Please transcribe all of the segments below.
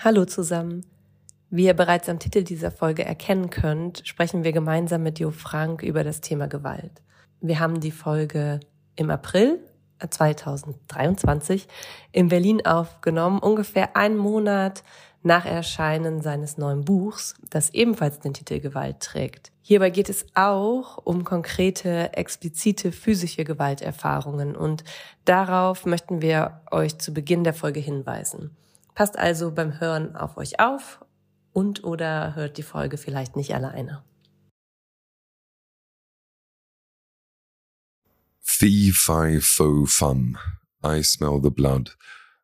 Hallo zusammen. Wie ihr bereits am Titel dieser Folge erkennen könnt, sprechen wir gemeinsam mit Jo Frank über das Thema Gewalt. Wir haben die Folge im April 2023 in Berlin aufgenommen, ungefähr einen Monat nach Erscheinen seines neuen Buchs, das ebenfalls den Titel Gewalt trägt. Hierbei geht es auch um konkrete, explizite physische Gewalterfahrungen und darauf möchten wir euch zu Beginn der Folge hinweisen. Passt also beim Hören auf euch auf und oder hört die Folge vielleicht nicht alleine. Fee fi fo fum, I smell the blood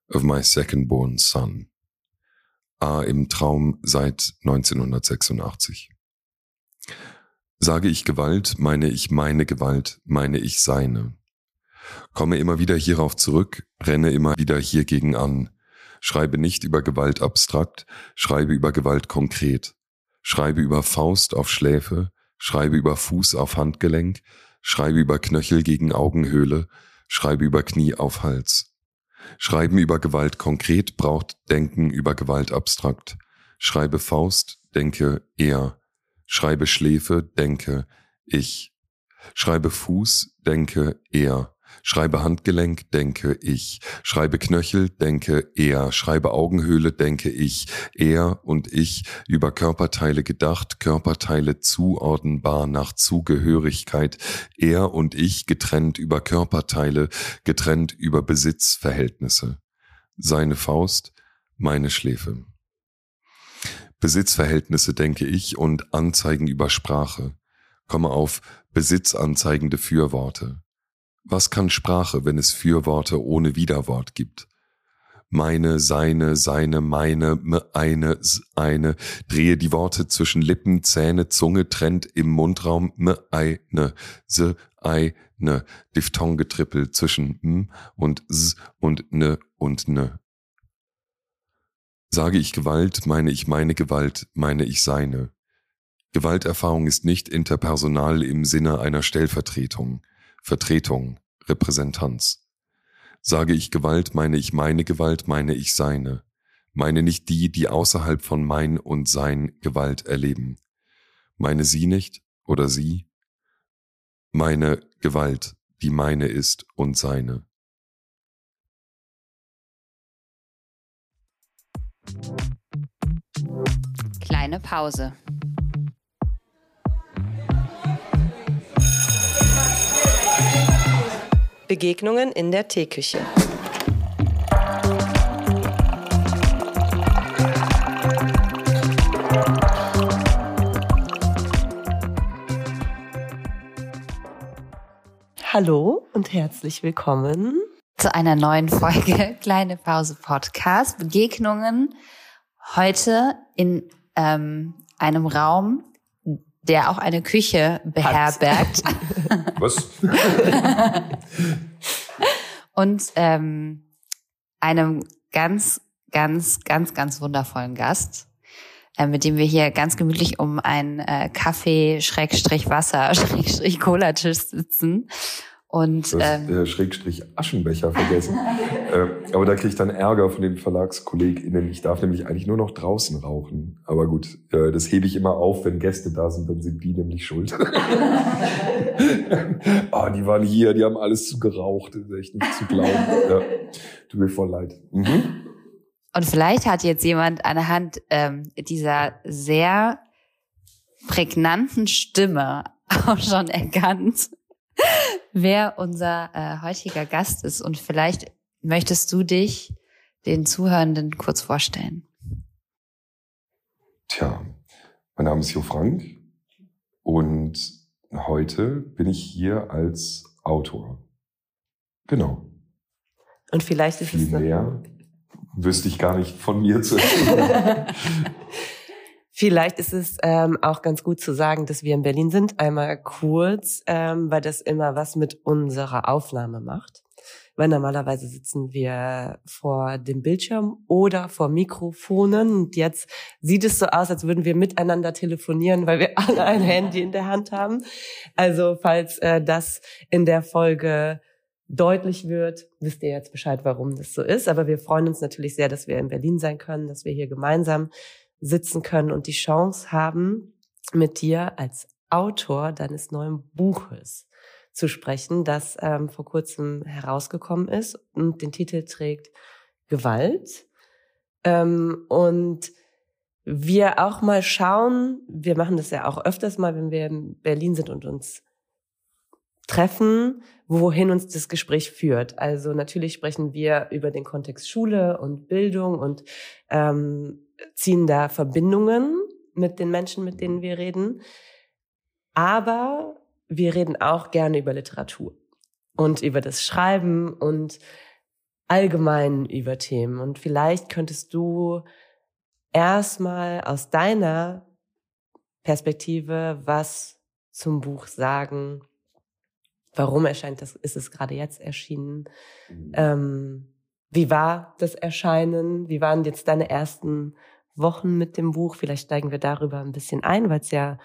of my second born son. A im Traum seit 1986. Sage ich Gewalt, meine ich meine Gewalt, meine ich seine. Komme immer wieder hierauf zurück, renne immer wieder hiergegen an, Schreibe nicht über Gewalt abstrakt, schreibe über Gewalt konkret. Schreibe über Faust auf Schläfe, schreibe über Fuß auf Handgelenk, schreibe über Knöchel gegen Augenhöhle, schreibe über Knie auf Hals. Schreiben über Gewalt konkret braucht Denken über Gewalt abstrakt. Schreibe Faust, denke er. Schreibe Schläfe, denke ich. Schreibe Fuß, denke er. Schreibe Handgelenk, denke ich. Schreibe Knöchel, denke er. Schreibe Augenhöhle, denke ich. Er und ich über Körperteile gedacht, Körperteile zuordnenbar nach Zugehörigkeit. Er und ich getrennt über Körperteile, getrennt über Besitzverhältnisse. Seine Faust, meine Schläfe. Besitzverhältnisse denke ich und Anzeigen über Sprache. Komme auf besitzanzeigende Fürworte. Was kann Sprache, wenn es Fürworte ohne Widerwort gibt? Meine, seine, seine, meine, eine, eine, drehe die Worte zwischen Lippen, Zähne, Zunge, trennt im Mundraum, eine, se, eine, Diphthonggetrippel zwischen m und s und ne und ne. Sage ich Gewalt, meine ich meine Gewalt, meine ich seine. Gewalterfahrung ist nicht interpersonal im Sinne einer Stellvertretung. Vertretung, Repräsentanz. Sage ich Gewalt, meine ich meine Gewalt, meine ich seine. Meine nicht die, die außerhalb von mein und sein Gewalt erleben. Meine sie nicht oder sie? Meine Gewalt, die meine ist und seine. Kleine Pause. Begegnungen in der Teeküche. Hallo und herzlich willkommen zu einer neuen Folge Kleine Pause Podcast. Begegnungen heute in ähm, einem Raum, der auch eine Küche beherbergt. Was? Und ähm, einem ganz, ganz, ganz, ganz wundervollen Gast, äh, mit dem wir hier ganz gemütlich um einen äh, Kaffee, Schrägstrich Wasser, Schrägstrich Cola-Tisch sitzen und, du hast ähm, Schrägstrich Aschenbecher vergessen. äh, aber da kriege ich dann Ärger von den VerlagskollegInnen. Ich darf nämlich eigentlich nur noch draußen rauchen. Aber gut, äh, das hebe ich immer auf, wenn Gäste da sind, dann sind die nämlich schuld. ah, die waren hier, die haben alles zu geraucht. Das ist echt nicht zu glauben. Ja, tut mir voll leid. Mhm. Und vielleicht hat jetzt jemand anhand ähm, dieser sehr prägnanten Stimme auch schon erkannt, wer unser äh, heutiger Gast ist. Und vielleicht möchtest du dich den Zuhörenden kurz vorstellen. Tja, mein Name ist Jo Frank und heute bin ich hier als Autor. Genau. Und vielleicht ist Viel es mehr wüsste ich gar nicht von mir zu erzählen. Vielleicht ist es ähm, auch ganz gut zu sagen, dass wir in Berlin sind. Einmal kurz, ähm, weil das immer was mit unserer Aufnahme macht. Weil normalerweise sitzen wir vor dem Bildschirm oder vor Mikrofonen. Und jetzt sieht es so aus, als würden wir miteinander telefonieren, weil wir alle ein Handy in der Hand haben. Also falls äh, das in der Folge deutlich wird, wisst ihr jetzt Bescheid, warum das so ist. Aber wir freuen uns natürlich sehr, dass wir in Berlin sein können, dass wir hier gemeinsam sitzen können und die Chance haben, mit dir als Autor deines neuen Buches zu sprechen, das ähm, vor kurzem herausgekommen ist und den Titel trägt Gewalt. Ähm, und wir auch mal schauen, wir machen das ja auch öfters mal, wenn wir in Berlin sind und uns treffen, wohin uns das Gespräch führt. Also natürlich sprechen wir über den Kontext Schule und Bildung und ähm, ziehen da Verbindungen mit den Menschen, mit denen wir reden. Aber wir reden auch gerne über Literatur und über das Schreiben und allgemein über Themen. Und vielleicht könntest du erstmal aus deiner Perspektive was zum Buch sagen. Warum erscheint das? Ist es gerade jetzt erschienen? Mhm. Ähm, wie war das Erscheinen? Wie waren jetzt deine ersten Wochen mit dem Buch? Vielleicht steigen wir darüber ein bisschen ein, weil es ja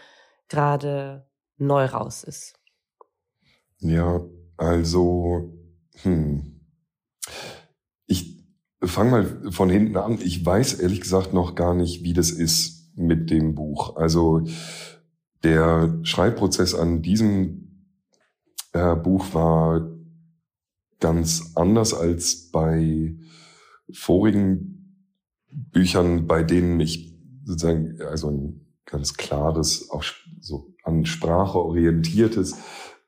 gerade neu raus ist. Ja, also, hm. Ich fange mal von hinten an. Ich weiß ehrlich gesagt noch gar nicht, wie das ist mit dem Buch. Also der Schreibprozess an diesem äh, Buch war ganz anders als bei vorigen Büchern, bei denen ich sozusagen also ein ganz klares, auch so an Sprache orientiertes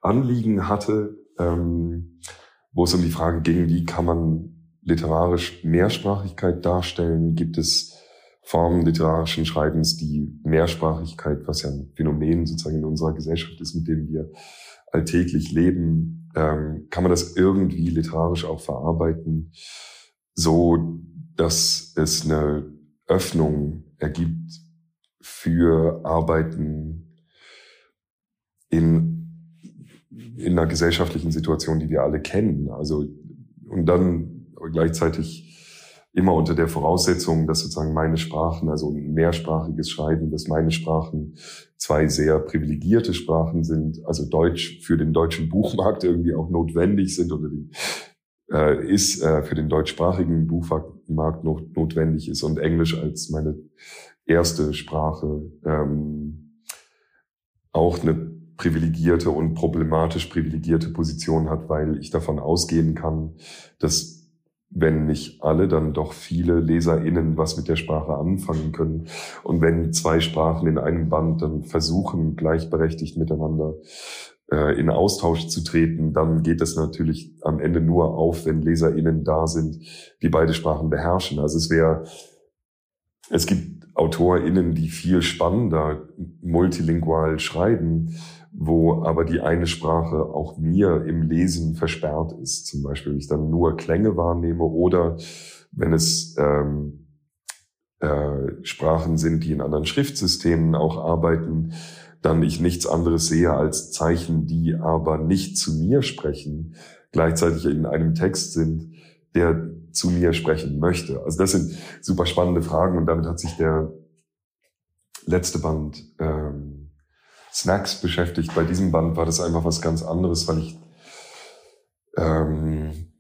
Anliegen hatte, ähm, wo es um die Frage ging, wie kann man literarisch Mehrsprachigkeit darstellen? Gibt es Formen literarischen Schreibens, die Mehrsprachigkeit, was ja ein Phänomen sozusagen in unserer Gesellschaft ist, mit dem wir alltäglich leben, ähm, kann man das irgendwie literarisch auch verarbeiten, so dass es eine Öffnung ergibt für Arbeiten in, in einer gesellschaftlichen Situation, die wir alle kennen. Also, und dann gleichzeitig immer unter der Voraussetzung, dass sozusagen meine Sprachen, also ein mehrsprachiges Schreiben, dass meine Sprachen zwei sehr privilegierte Sprachen sind, also Deutsch für den deutschen Buchmarkt irgendwie auch notwendig sind oder die, äh, ist äh, für den deutschsprachigen Buchmarkt not, notwendig ist und Englisch als meine erste Sprache ähm, auch eine privilegierte und problematisch privilegierte Position hat, weil ich davon ausgehen kann, dass wenn nicht alle, dann doch viele LeserInnen was mit der Sprache anfangen können. Und wenn zwei Sprachen in einem Band dann versuchen, gleichberechtigt miteinander äh, in Austausch zu treten, dann geht es natürlich am Ende nur auf, wenn LeserInnen da sind, die beide Sprachen beherrschen. Also es wäre, es gibt AutorInnen, die viel spannender multilingual schreiben, wo aber die eine Sprache auch mir im Lesen versperrt ist. Zum Beispiel, wenn ich dann nur Klänge wahrnehme oder wenn es ähm, äh, Sprachen sind, die in anderen Schriftsystemen auch arbeiten, dann ich nichts anderes sehe als Zeichen, die aber nicht zu mir sprechen, gleichzeitig in einem Text sind, der zu mir sprechen möchte. Also das sind super spannende Fragen und damit hat sich der letzte Band ähm, Snacks beschäftigt. Bei diesem Band war das einfach was ganz anderes, weil ich ähm,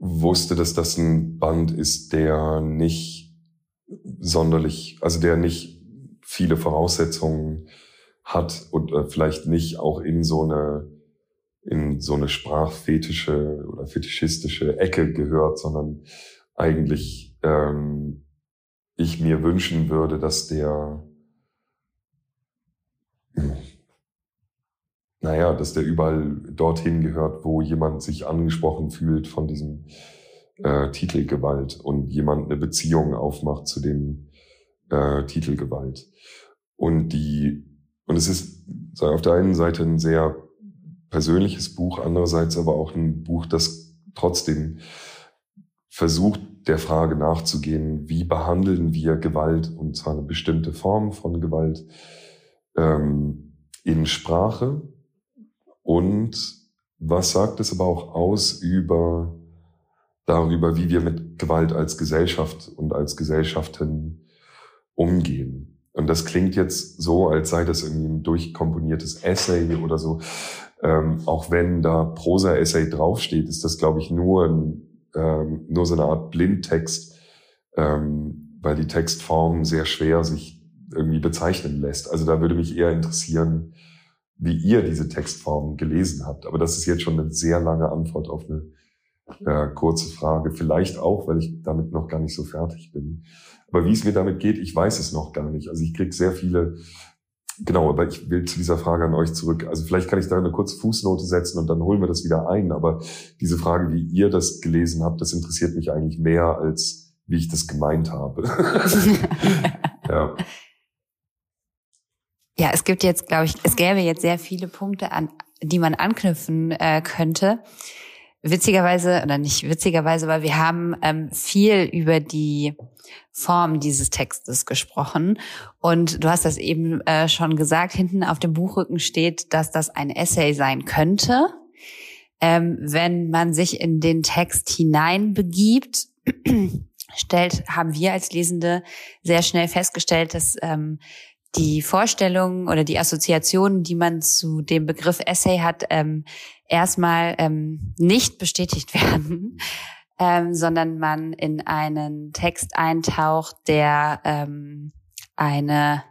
wusste, dass das ein Band ist, der nicht sonderlich, also der nicht viele Voraussetzungen hat und äh, vielleicht nicht auch in so eine in so eine sprachfetische oder fetischistische Ecke gehört, sondern eigentlich ähm, ich mir wünschen würde, dass der naja, dass der überall dorthin gehört, wo jemand sich angesprochen fühlt von diesem äh, Titelgewalt und jemand eine Beziehung aufmacht zu dem äh, Titelgewalt. Und die, und es ist auf der einen Seite ein sehr persönliches Buch, andererseits aber auch ein Buch, das trotzdem versucht, der Frage nachzugehen, wie behandeln wir Gewalt, und zwar eine bestimmte Form von Gewalt, ähm, in Sprache und was sagt es aber auch aus über darüber, wie wir mit Gewalt als Gesellschaft und als Gesellschaften umgehen. Und das klingt jetzt so, als sei das irgendwie ein durchkomponiertes Essay oder so. Ähm, auch wenn da Prosa-Essay draufsteht, ist das, glaube ich, nur, ein, ähm, nur so eine Art Blindtext, ähm, weil die Textform sehr schwer sich irgendwie bezeichnen lässt. Also da würde mich eher interessieren, wie ihr diese Textform gelesen habt. Aber das ist jetzt schon eine sehr lange Antwort auf eine äh, kurze Frage. Vielleicht auch, weil ich damit noch gar nicht so fertig bin. Aber wie es mir damit geht, ich weiß es noch gar nicht. Also ich kriege sehr viele, genau, aber ich will zu dieser Frage an euch zurück. Also vielleicht kann ich da eine kurze Fußnote setzen und dann holen wir das wieder ein. Aber diese Frage, wie ihr das gelesen habt, das interessiert mich eigentlich mehr als wie ich das gemeint habe. ja. Ja, es gibt jetzt, glaube ich, es gäbe jetzt sehr viele Punkte, an die man anknüpfen äh, könnte. Witzigerweise, oder nicht witzigerweise, aber wir haben ähm, viel über die Form dieses Textes gesprochen. Und du hast das eben äh, schon gesagt, hinten auf dem Buchrücken steht, dass das ein Essay sein könnte. Ähm, wenn man sich in den Text hineinbegibt, stellt, haben wir als Lesende sehr schnell festgestellt, dass ähm, die Vorstellungen oder die Assoziationen, die man zu dem Begriff Essay hat, ähm, erstmal ähm, nicht bestätigt werden, ähm, sondern man in einen Text eintaucht, der ähm, eine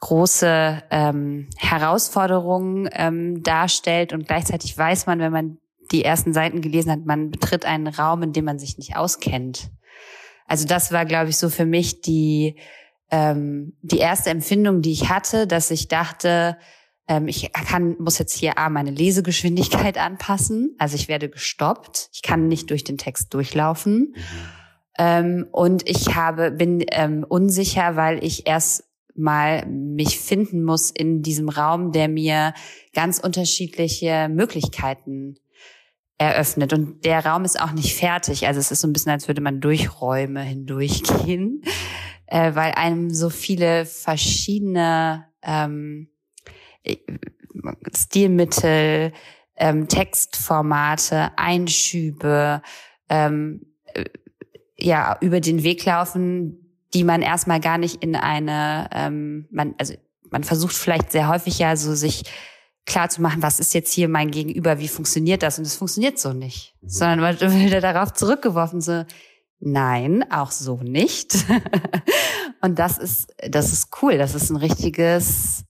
große ähm, Herausforderung ähm, darstellt und gleichzeitig weiß man, wenn man die ersten Seiten gelesen hat, man betritt einen Raum, in dem man sich nicht auskennt. Also das war, glaube ich, so für mich die ähm, die erste Empfindung, die ich hatte, dass ich dachte, ähm, ich kann, muss jetzt hier A, meine Lesegeschwindigkeit anpassen. Also ich werde gestoppt. Ich kann nicht durch den Text durchlaufen. Ähm, und ich habe, bin ähm, unsicher, weil ich erst mal mich finden muss in diesem Raum, der mir ganz unterschiedliche Möglichkeiten eröffnet. Und der Raum ist auch nicht fertig. Also es ist so ein bisschen, als würde man durch Räume hindurchgehen äh, weil einem so viele verschiedene ähm, äh, Stilmittel, ähm, Textformate, Einschübe, ähm, äh, ja, über den Weg laufen, die man erstmal gar nicht in eine, ähm, man, also man versucht vielleicht sehr häufig ja so sich klar zu machen, was ist jetzt hier mein Gegenüber, wie funktioniert das? Und es funktioniert so nicht. Sondern man wird wieder darauf zurückgeworfen, so, Nein, auch so nicht. und das ist, das ist cool. Das ist ein richtiges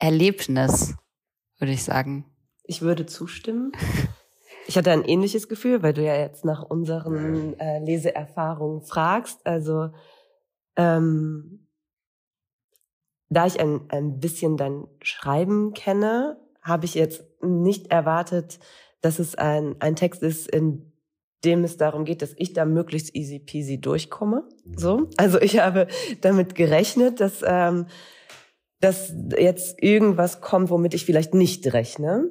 Erlebnis, würde ich sagen. Ich würde zustimmen. Ich hatte ein ähnliches Gefühl, weil du ja jetzt nach unseren äh, Leseerfahrungen fragst. Also ähm, da ich ein, ein bisschen dein Schreiben kenne, habe ich jetzt nicht erwartet, dass es ein, ein Text ist, in dem es darum geht, dass ich da möglichst easy peasy durchkomme. Mhm. So, also ich habe damit gerechnet, dass ähm, dass jetzt irgendwas kommt, womit ich vielleicht nicht rechne.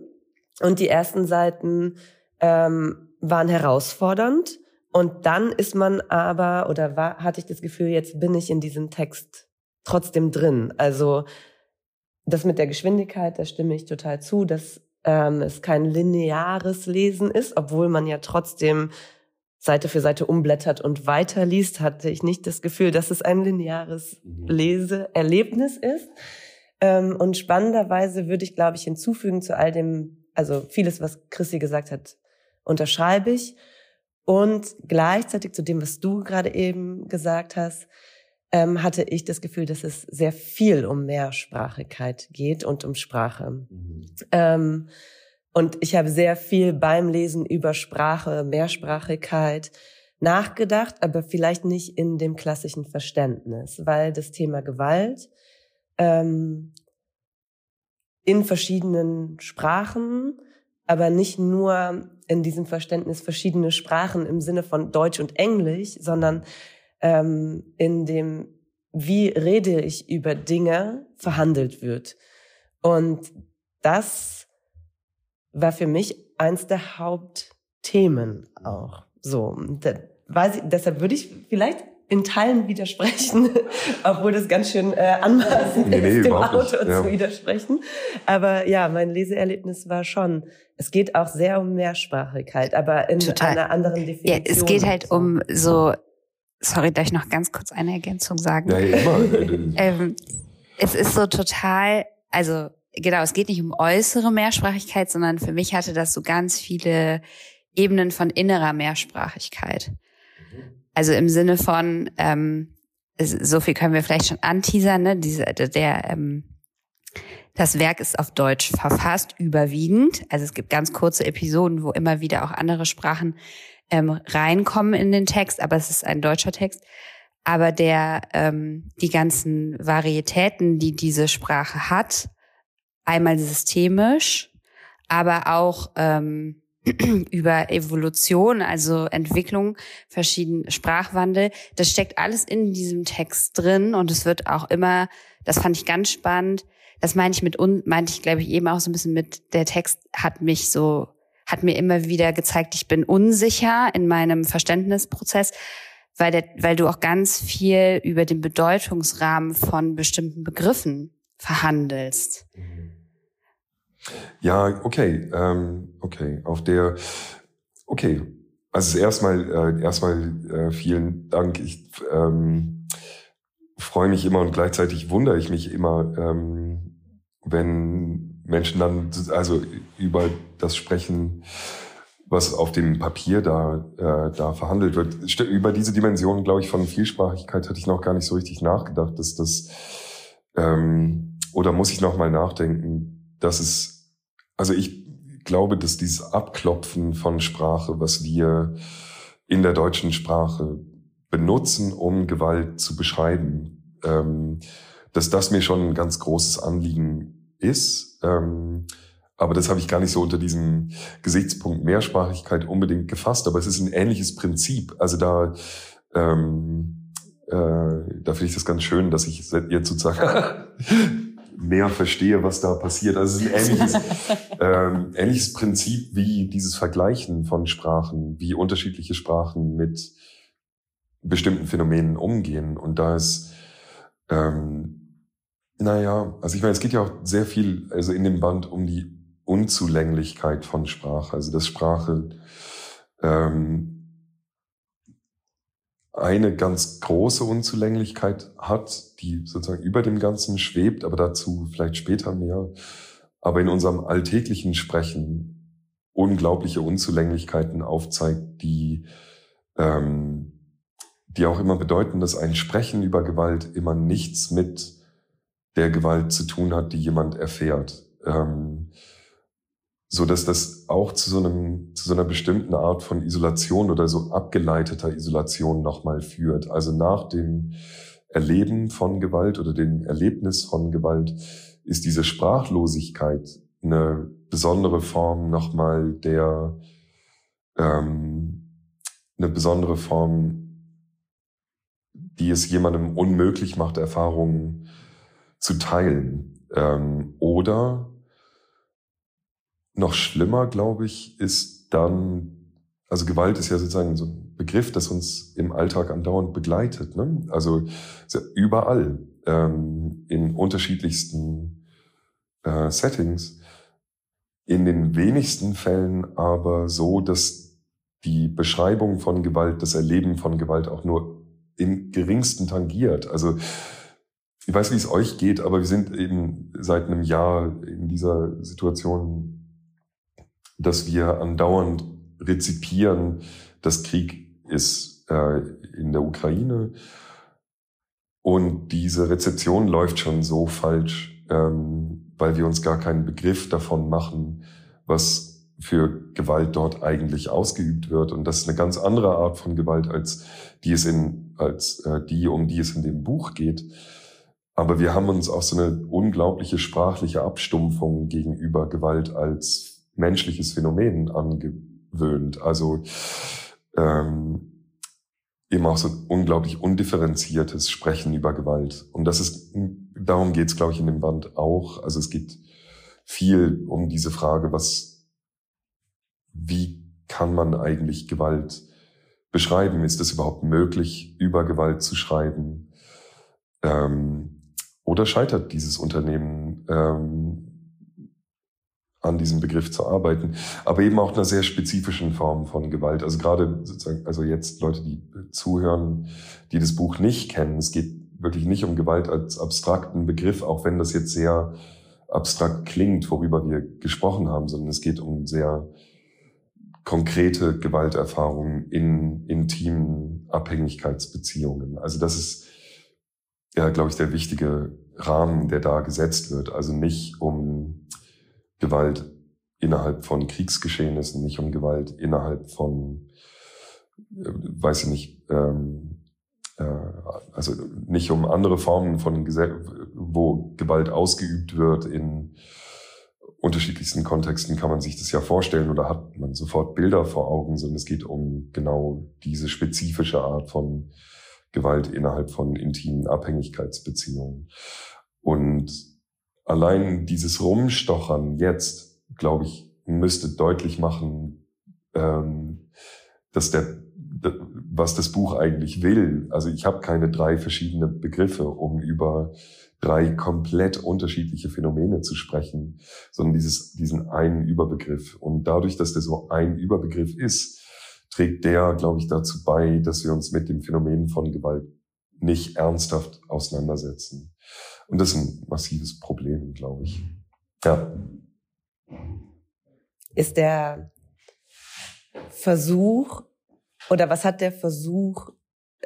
Und die ersten Seiten ähm, waren herausfordernd. Und dann ist man aber, oder war, hatte ich das Gefühl, jetzt bin ich in diesem Text trotzdem drin. Also das mit der Geschwindigkeit, da stimme ich total zu, dass ähm, es kein lineares Lesen ist, obwohl man ja trotzdem Seite für Seite umblättert und weiterliest, hatte ich nicht das Gefühl, dass es ein lineares mhm. Leseerlebnis ist. Ähm, und spannenderweise würde ich, glaube ich, hinzufügen zu all dem, also vieles, was Chrissy gesagt hat, unterschreibe ich. Und gleichzeitig zu dem, was du gerade eben gesagt hast, ähm, hatte ich das Gefühl, dass es sehr viel um Mehrsprachigkeit geht und um Sprache. Mhm. Ähm, und ich habe sehr viel beim Lesen über Sprache, Mehrsprachigkeit nachgedacht, aber vielleicht nicht in dem klassischen Verständnis, weil das Thema Gewalt ähm, in verschiedenen Sprachen, aber nicht nur in diesem Verständnis verschiedene Sprachen im Sinne von Deutsch und Englisch, sondern ähm, in dem, wie rede ich über Dinge, verhandelt wird. Und das war für mich eins der Hauptthemen auch. So, da weiß ich, deshalb würde ich vielleicht in Teilen widersprechen, obwohl das ganz schön äh, anmaßend nee, nee, ist, dem Autor ja. zu widersprechen. Aber ja, mein Leseerlebnis war schon, es geht auch sehr um Mehrsprachigkeit, aber in Total. einer anderen Definition. Ja, es geht halt um so, sorry, darf ich noch ganz kurz eine Ergänzung sagen? Ja, immer. ähm, es ist so total, also genau, es geht nicht um äußere Mehrsprachigkeit, sondern für mich hatte das so ganz viele Ebenen von innerer Mehrsprachigkeit. Also im Sinne von, ähm, so viel können wir vielleicht schon anteasern, ne? Diese, der, ähm, das Werk ist auf Deutsch verfasst, überwiegend. Also es gibt ganz kurze Episoden, wo immer wieder auch andere Sprachen ähm, reinkommen in den Text, aber es ist ein deutscher Text. Aber der ähm, die ganzen Varietäten, die diese Sprache hat, einmal systemisch, aber auch ähm, über Evolution, also Entwicklung, verschiedenen Sprachwandel. Das steckt alles in diesem Text drin und es wird auch immer, das fand ich ganz spannend. Das meine ich mit un, meinte ich glaube ich eben auch so ein bisschen mit, der Text hat mich so, hat mir immer wieder gezeigt, ich bin unsicher in meinem Verständnisprozess, weil der, weil du auch ganz viel über den Bedeutungsrahmen von bestimmten Begriffen verhandelst. Ja, okay, ähm, okay. Auf der, okay. Also erstmal, äh, erstmal äh, vielen Dank. Ich ähm, freue mich immer und gleichzeitig wundere ich mich immer, ähm, wenn Menschen dann also über das sprechen, was auf dem Papier da, äh, da verhandelt wird. Über diese Dimension, glaube ich, von Vielsprachigkeit hatte ich noch gar nicht so richtig nachgedacht, dass das ähm, oder muss ich noch mal nachdenken, dass es also ich glaube, dass dieses Abklopfen von Sprache, was wir in der deutschen Sprache benutzen, um Gewalt zu beschreiben, ähm, dass das mir schon ein ganz großes Anliegen ist. Ähm, aber das habe ich gar nicht so unter diesem Gesichtspunkt Mehrsprachigkeit unbedingt gefasst. Aber es ist ein ähnliches Prinzip. Also da, ähm, äh, da finde ich das ganz schön, dass ich jetzt sozusagen mehr verstehe, was da passiert. Also es ist ein ähnliches, ähm, ähnliches Prinzip wie dieses Vergleichen von Sprachen, wie unterschiedliche Sprachen mit bestimmten Phänomenen umgehen. Und da ist, ähm, naja, also ich meine, es geht ja auch sehr viel, also in dem Band um die Unzulänglichkeit von Sprache, also dass Sprache ähm, eine ganz große Unzulänglichkeit hat, die sozusagen über dem Ganzen schwebt, aber dazu vielleicht später mehr. Aber in unserem alltäglichen Sprechen unglaubliche Unzulänglichkeiten aufzeigt, die, ähm, die auch immer bedeuten, dass ein Sprechen über Gewalt immer nichts mit der Gewalt zu tun hat, die jemand erfährt. Ähm, so dass das auch zu so einem zu so einer bestimmten Art von Isolation oder so abgeleiteter Isolation nochmal führt. Also nach dem Erleben von Gewalt oder dem Erlebnis von Gewalt ist diese Sprachlosigkeit eine besondere Form nochmal der ähm, eine besondere Form, die es jemandem unmöglich macht, Erfahrungen zu teilen. Ähm, oder noch schlimmer, glaube ich, ist dann, also Gewalt ist ja sozusagen so ein Begriff, das uns im Alltag andauernd begleitet. Ne? Also überall, ähm, in unterschiedlichsten äh, Settings. In den wenigsten Fällen aber so, dass die Beschreibung von Gewalt, das Erleben von Gewalt auch nur im geringsten tangiert. Also ich weiß, wie es euch geht, aber wir sind eben seit einem Jahr in dieser Situation dass wir andauernd rezipieren, dass Krieg ist äh, in der Ukraine. Und diese Rezeption läuft schon so falsch, ähm, weil wir uns gar keinen Begriff davon machen, was für Gewalt dort eigentlich ausgeübt wird. Und das ist eine ganz andere Art von Gewalt als die es in, als äh, die, um die es in dem Buch geht. Aber wir haben uns auch so eine unglaubliche sprachliche Abstumpfung gegenüber Gewalt als menschliches Phänomen angewöhnt. Also ähm, eben auch so unglaublich undifferenziertes Sprechen über Gewalt. Und das ist, darum geht es, glaube ich, in dem Band auch. Also es geht viel um diese Frage, was, wie kann man eigentlich Gewalt beschreiben? Ist es überhaupt möglich, über Gewalt zu schreiben? Ähm, oder scheitert dieses Unternehmen ähm, an diesem Begriff zu arbeiten, aber eben auch einer sehr spezifischen Form von Gewalt. Also gerade sozusagen, also jetzt Leute, die zuhören, die das Buch nicht kennen. Es geht wirklich nicht um Gewalt als abstrakten Begriff, auch wenn das jetzt sehr abstrakt klingt, worüber wir gesprochen haben, sondern es geht um sehr konkrete Gewalterfahrungen in intimen Abhängigkeitsbeziehungen. Also das ist ja, glaube ich, der wichtige Rahmen, der da gesetzt wird. Also nicht um Gewalt innerhalb von Kriegsgeschehnissen, nicht um Gewalt innerhalb von, äh, weiß ich nicht, ähm, äh, also nicht um andere Formen von, wo Gewalt ausgeübt wird in unterschiedlichsten Kontexten kann man sich das ja vorstellen oder hat man sofort Bilder vor Augen, sondern es geht um genau diese spezifische Art von Gewalt innerhalb von intimen Abhängigkeitsbeziehungen. Und allein dieses Rumstochern jetzt, glaube ich, müsste deutlich machen, ähm, dass der, was das Buch eigentlich will. Also ich habe keine drei verschiedene Begriffe, um über drei komplett unterschiedliche Phänomene zu sprechen, sondern dieses, diesen einen Überbegriff. Und dadurch, dass der so ein Überbegriff ist, trägt der, glaube ich, dazu bei, dass wir uns mit dem Phänomen von Gewalt nicht ernsthaft auseinandersetzen. Und das ist ein massives Problem, glaube ich. Ja. Ist der Versuch oder was hat der Versuch,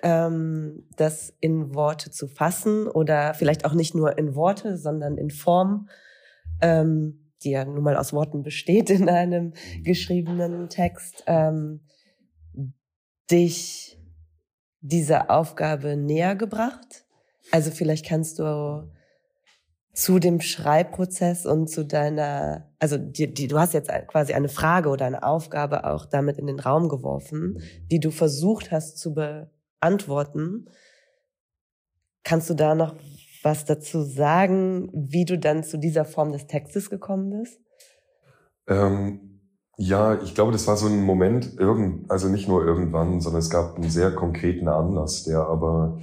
ähm, das in Worte zu fassen oder vielleicht auch nicht nur in Worte, sondern in Form, ähm, die ja nun mal aus Worten besteht in einem geschriebenen Text, ähm, dich diese Aufgabe näher gebracht? Also vielleicht kannst du zu dem Schreibprozess und zu deiner, also die, die, du hast jetzt quasi eine Frage oder eine Aufgabe auch damit in den Raum geworfen, die du versucht hast zu beantworten. Kannst du da noch was dazu sagen, wie du dann zu dieser Form des Textes gekommen bist? Ähm, ja, ich glaube, das war so ein Moment, irgend, also nicht nur irgendwann, sondern es gab einen sehr konkreten Anlass, der aber,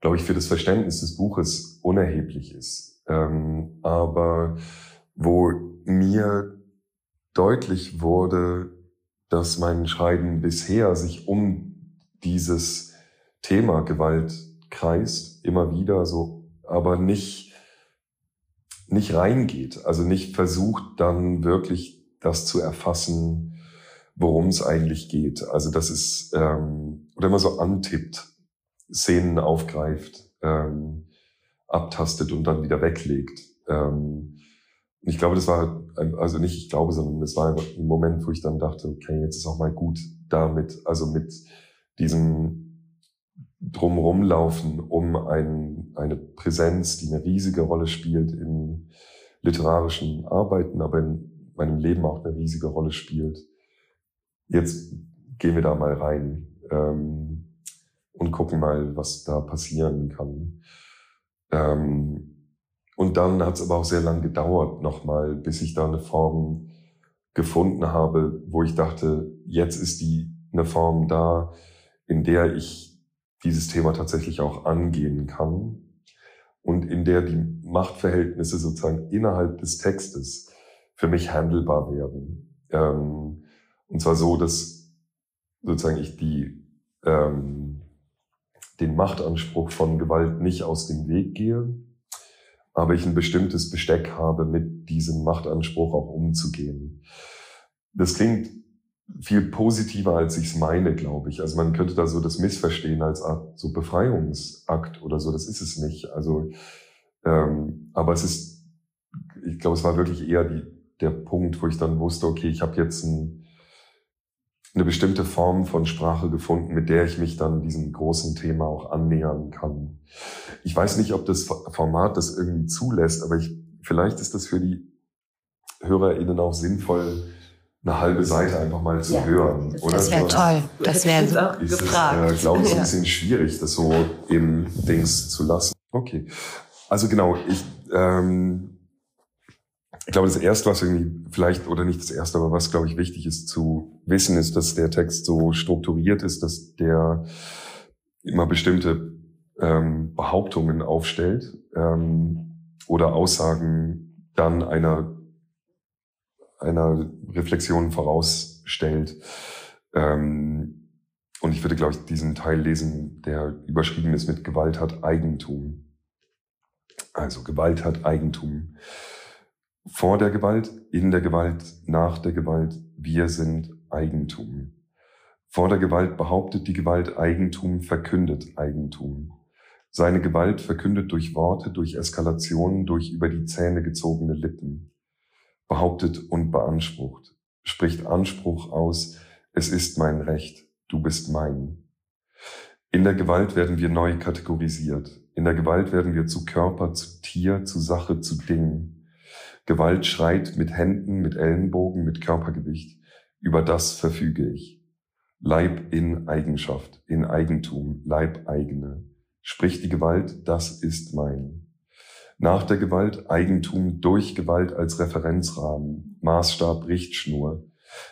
glaube ich, für das Verständnis des Buches unerheblich ist. Ähm, aber wo mir deutlich wurde, dass mein Schreiben bisher sich um dieses Thema Gewalt kreist, immer wieder so, aber nicht, nicht reingeht, also nicht versucht dann wirklich das zu erfassen, worum es eigentlich geht. Also das ist, ähm, oder immer so antippt, Szenen aufgreift, ähm, abtastet und dann wieder weglegt. Ähm, ich glaube, das war, also nicht ich glaube, sondern es war ein Moment, wo ich dann dachte, okay, jetzt ist auch mal gut damit, also mit diesem drumrumlaufen um ein, eine Präsenz, die eine riesige Rolle spielt in literarischen Arbeiten, aber in meinem Leben auch eine riesige Rolle spielt. Jetzt gehen wir da mal rein ähm, und gucken mal, was da passieren kann. Ähm, und dann hat es aber auch sehr lang gedauert nochmal, bis ich da eine Form gefunden habe, wo ich dachte, jetzt ist die eine Form da, in der ich dieses Thema tatsächlich auch angehen kann und in der die Machtverhältnisse sozusagen innerhalb des Textes für mich handelbar werden. Ähm, und zwar so, dass sozusagen ich die, ähm, den Machtanspruch von Gewalt nicht aus dem Weg gehe, aber ich ein bestimmtes Besteck habe, mit diesem Machtanspruch auch umzugehen. Das klingt viel positiver, als ich es meine, glaube ich. Also man könnte da so das missverstehen als Art so Befreiungsakt oder so. Das ist es nicht. Also, ähm, aber es ist, ich glaube, es war wirklich eher die der Punkt, wo ich dann wusste, okay, ich habe jetzt ein, eine bestimmte Form von Sprache gefunden, mit der ich mich dann diesem großen Thema auch annähern kann. Ich weiß nicht, ob das Format das irgendwie zulässt, aber ich, vielleicht ist das für die HörerInnen auch sinnvoll, eine halbe Seite einfach mal zu ja, hören. Oder? Das wäre toll. Das wäre so ist gefragt. äh, glaube ich, ja. ein bisschen schwierig, das so im Dings zu lassen. Okay. Also genau, ich ähm, ich glaube, das Erste, was irgendwie vielleicht, oder nicht das Erste, aber was, glaube ich, wichtig ist zu wissen, ist, dass der Text so strukturiert ist, dass der immer bestimmte ähm, Behauptungen aufstellt ähm, oder Aussagen dann einer, einer Reflexion vorausstellt. Ähm, Und ich würde, glaube ich, diesen Teil lesen, der überschrieben ist mit Gewalt hat Eigentum. Also Gewalt hat Eigentum. Vor der Gewalt, in der Gewalt, nach der Gewalt, wir sind Eigentum. Vor der Gewalt behauptet die Gewalt Eigentum, verkündet Eigentum. Seine Gewalt verkündet durch Worte, durch Eskalationen, durch über die Zähne gezogene Lippen. Behauptet und beansprucht. Spricht Anspruch aus, es ist mein Recht, du bist mein. In der Gewalt werden wir neu kategorisiert. In der Gewalt werden wir zu Körper, zu Tier, zu Sache, zu Ding. Gewalt schreit mit Händen, mit Ellenbogen, mit Körpergewicht. Über das verfüge ich. Leib in Eigenschaft, in Eigentum, Leibeigene. Spricht die Gewalt, das ist mein. Nach der Gewalt Eigentum durch Gewalt als Referenzrahmen, Maßstab, Richtschnur,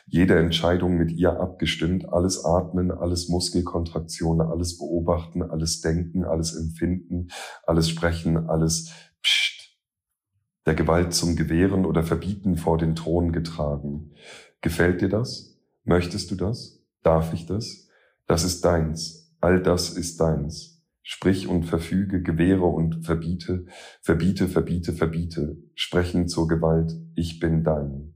jede Entscheidung mit ihr abgestimmt, alles Atmen, alles Muskelkontraktionen, alles Beobachten, alles Denken, alles Empfinden, alles Sprechen, alles Psst. Der Gewalt zum Gewähren oder Verbieten vor den Thron getragen. Gefällt dir das? Möchtest du das? Darf ich das? Das ist deins. All das ist deins. Sprich und verfüge, gewähre und verbiete, verbiete, verbiete, verbiete. Sprechen zur Gewalt. Ich bin dein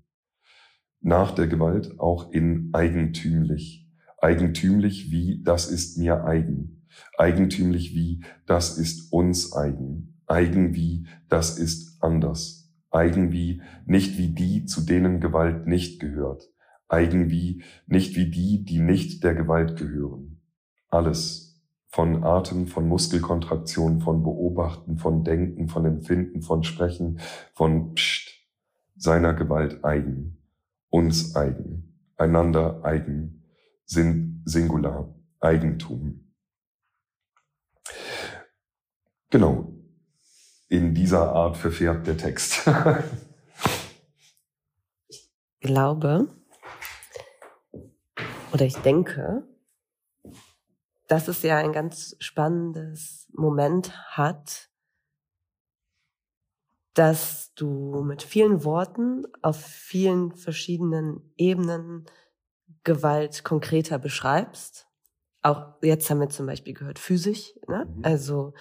nach der Gewalt auch in eigentümlich. Eigentümlich wie das ist mir eigen. Eigentümlich wie das ist uns eigen. Eigen wie das ist anders. Eigen wie nicht wie die, zu denen Gewalt nicht gehört. Eigen wie nicht wie die, die nicht der Gewalt gehören. Alles. Von Atem, von Muskelkontraktion, von Beobachten, von Denken, von Empfinden, von Sprechen, von Psst, seiner Gewalt eigen uns eigen, einander eigen, sind Singular, Eigentum. Genau, in dieser Art verfärbt der Text. ich glaube oder ich denke, dass es ja ein ganz spannendes Moment hat, dass du mit vielen Worten auf vielen verschiedenen Ebenen Gewalt konkreter beschreibst. Auch jetzt haben wir zum Beispiel gehört, physisch. Ne? Mhm. Also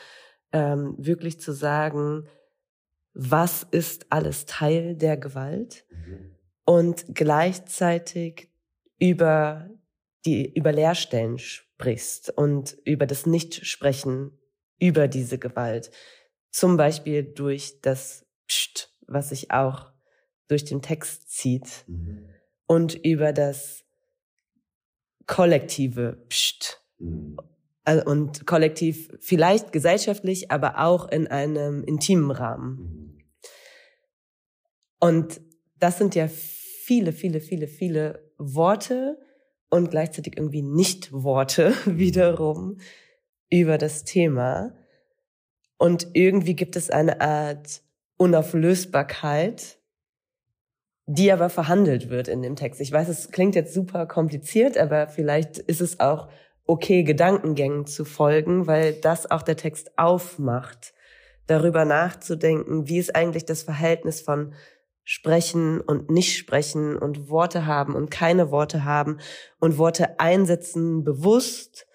ähm, wirklich zu sagen, was ist alles Teil der Gewalt mhm. und gleichzeitig über die über Leerstellen sprichst und über das Nichtsprechen über diese Gewalt. Zum Beispiel durch das Psst, was sich auch durch den Text zieht. Mhm. Und über das kollektive Psst. Mhm. Und kollektiv vielleicht gesellschaftlich, aber auch in einem intimen Rahmen. Und das sind ja viele, viele, viele, viele Worte und gleichzeitig irgendwie Nicht-Worte wiederum über das Thema. Und irgendwie gibt es eine Art Unauflösbarkeit, die aber verhandelt wird in dem Text. Ich weiß, es klingt jetzt super kompliziert, aber vielleicht ist es auch okay, Gedankengängen zu folgen, weil das auch der Text aufmacht, darüber nachzudenken, wie ist eigentlich das Verhältnis von Sprechen und Nicht-Sprechen und Worte haben und keine Worte haben und Worte einsetzen bewusst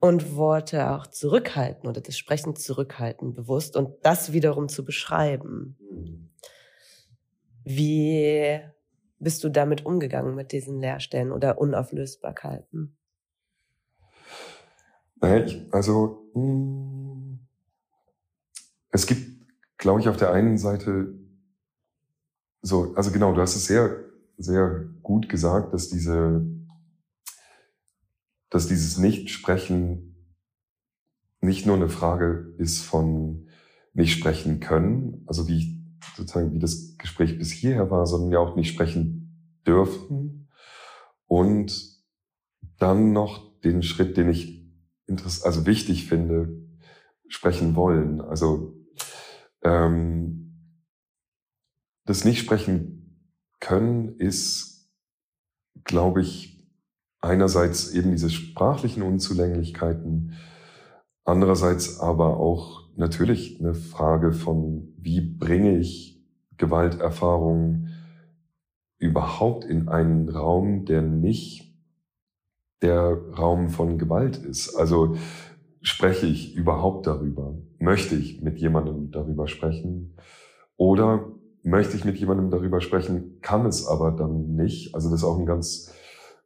und Worte auch zurückhalten oder das Sprechen zurückhalten bewusst und das wiederum zu beschreiben. Wie bist du damit umgegangen mit diesen Leerstellen oder Unauflösbarkeiten? Also hm, es gibt, glaube ich, auf der einen Seite so, also genau, du hast es sehr, sehr gut gesagt, dass diese dass dieses Nichtsprechen nicht nur eine Frage ist von nicht sprechen können, also wie ich sozusagen wie das Gespräch bis hierher war, sondern ja auch nicht sprechen dürfen. Und dann noch den Schritt, den ich also wichtig finde, sprechen wollen. Also ähm, das nicht sprechen können ist, glaube ich, einerseits eben diese sprachlichen Unzulänglichkeiten, andererseits aber auch natürlich eine Frage von, wie bringe ich Gewalterfahrungen überhaupt in einen Raum, der nicht der Raum von Gewalt ist. Also spreche ich überhaupt darüber? Möchte ich mit jemandem darüber sprechen? Oder möchte ich mit jemandem darüber sprechen, kann es aber dann nicht? Also das ist auch ein ganz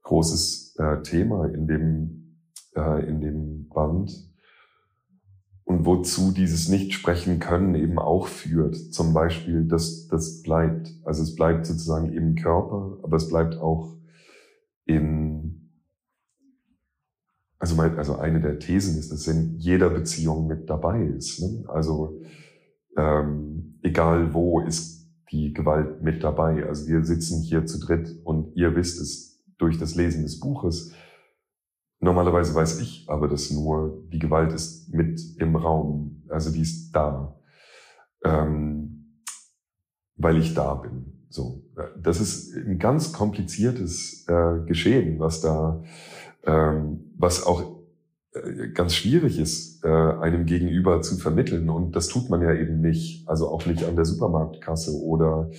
großes äh, Thema in dem, äh, in dem Band. Und wozu dieses Nicht-Sprechen können eben auch führt. Zum Beispiel, dass das bleibt. Also es bleibt sozusagen im Körper, aber es bleibt auch in also, mein, also eine der Thesen ist, dass in jeder Beziehung mit dabei ist. Ne? Also ähm, egal wo ist die Gewalt mit dabei. Also wir sitzen hier zu dritt und ihr wisst es durch das Lesen des Buches. Normalerweise weiß ich aber das nur, die Gewalt ist mit im Raum, also die ist da, ähm, weil ich da bin. So, das ist ein ganz kompliziertes äh, Geschehen, was da ähm, was auch äh, ganz schwierig ist, äh, einem gegenüber zu vermitteln. Und das tut man ja eben nicht. Also auch nicht an der Supermarktkasse oder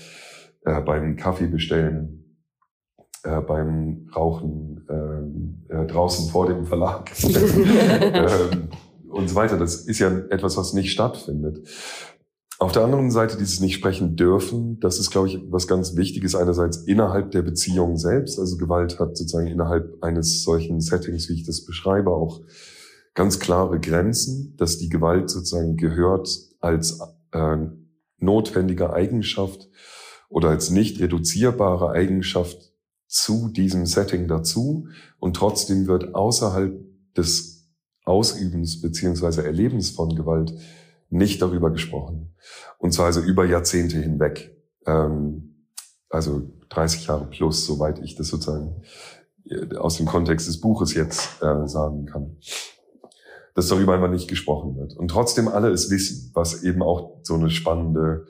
äh, beim Kaffee bestellen, äh, beim Rauchen äh, äh, draußen vor dem Verlag ähm, und so weiter. Das ist ja etwas, was nicht stattfindet. Auf der anderen Seite dieses nicht sprechen dürfen, das ist, glaube ich, was ganz Wichtiges einerseits innerhalb der Beziehung selbst. Also Gewalt hat sozusagen innerhalb eines solchen Settings, wie ich das beschreibe, auch ganz klare Grenzen, dass die Gewalt sozusagen gehört als äh, notwendige Eigenschaft oder als nicht reduzierbare Eigenschaft zu diesem Setting dazu und trotzdem wird außerhalb des Ausübens beziehungsweise Erlebens von Gewalt nicht darüber gesprochen. Und zwar also über Jahrzehnte hinweg. Ähm, also 30 Jahre plus, soweit ich das sozusagen äh, aus dem Kontext des Buches jetzt äh, sagen kann. Dass darüber einfach nicht gesprochen wird. Und trotzdem alle es wissen, was eben auch so eine spannende,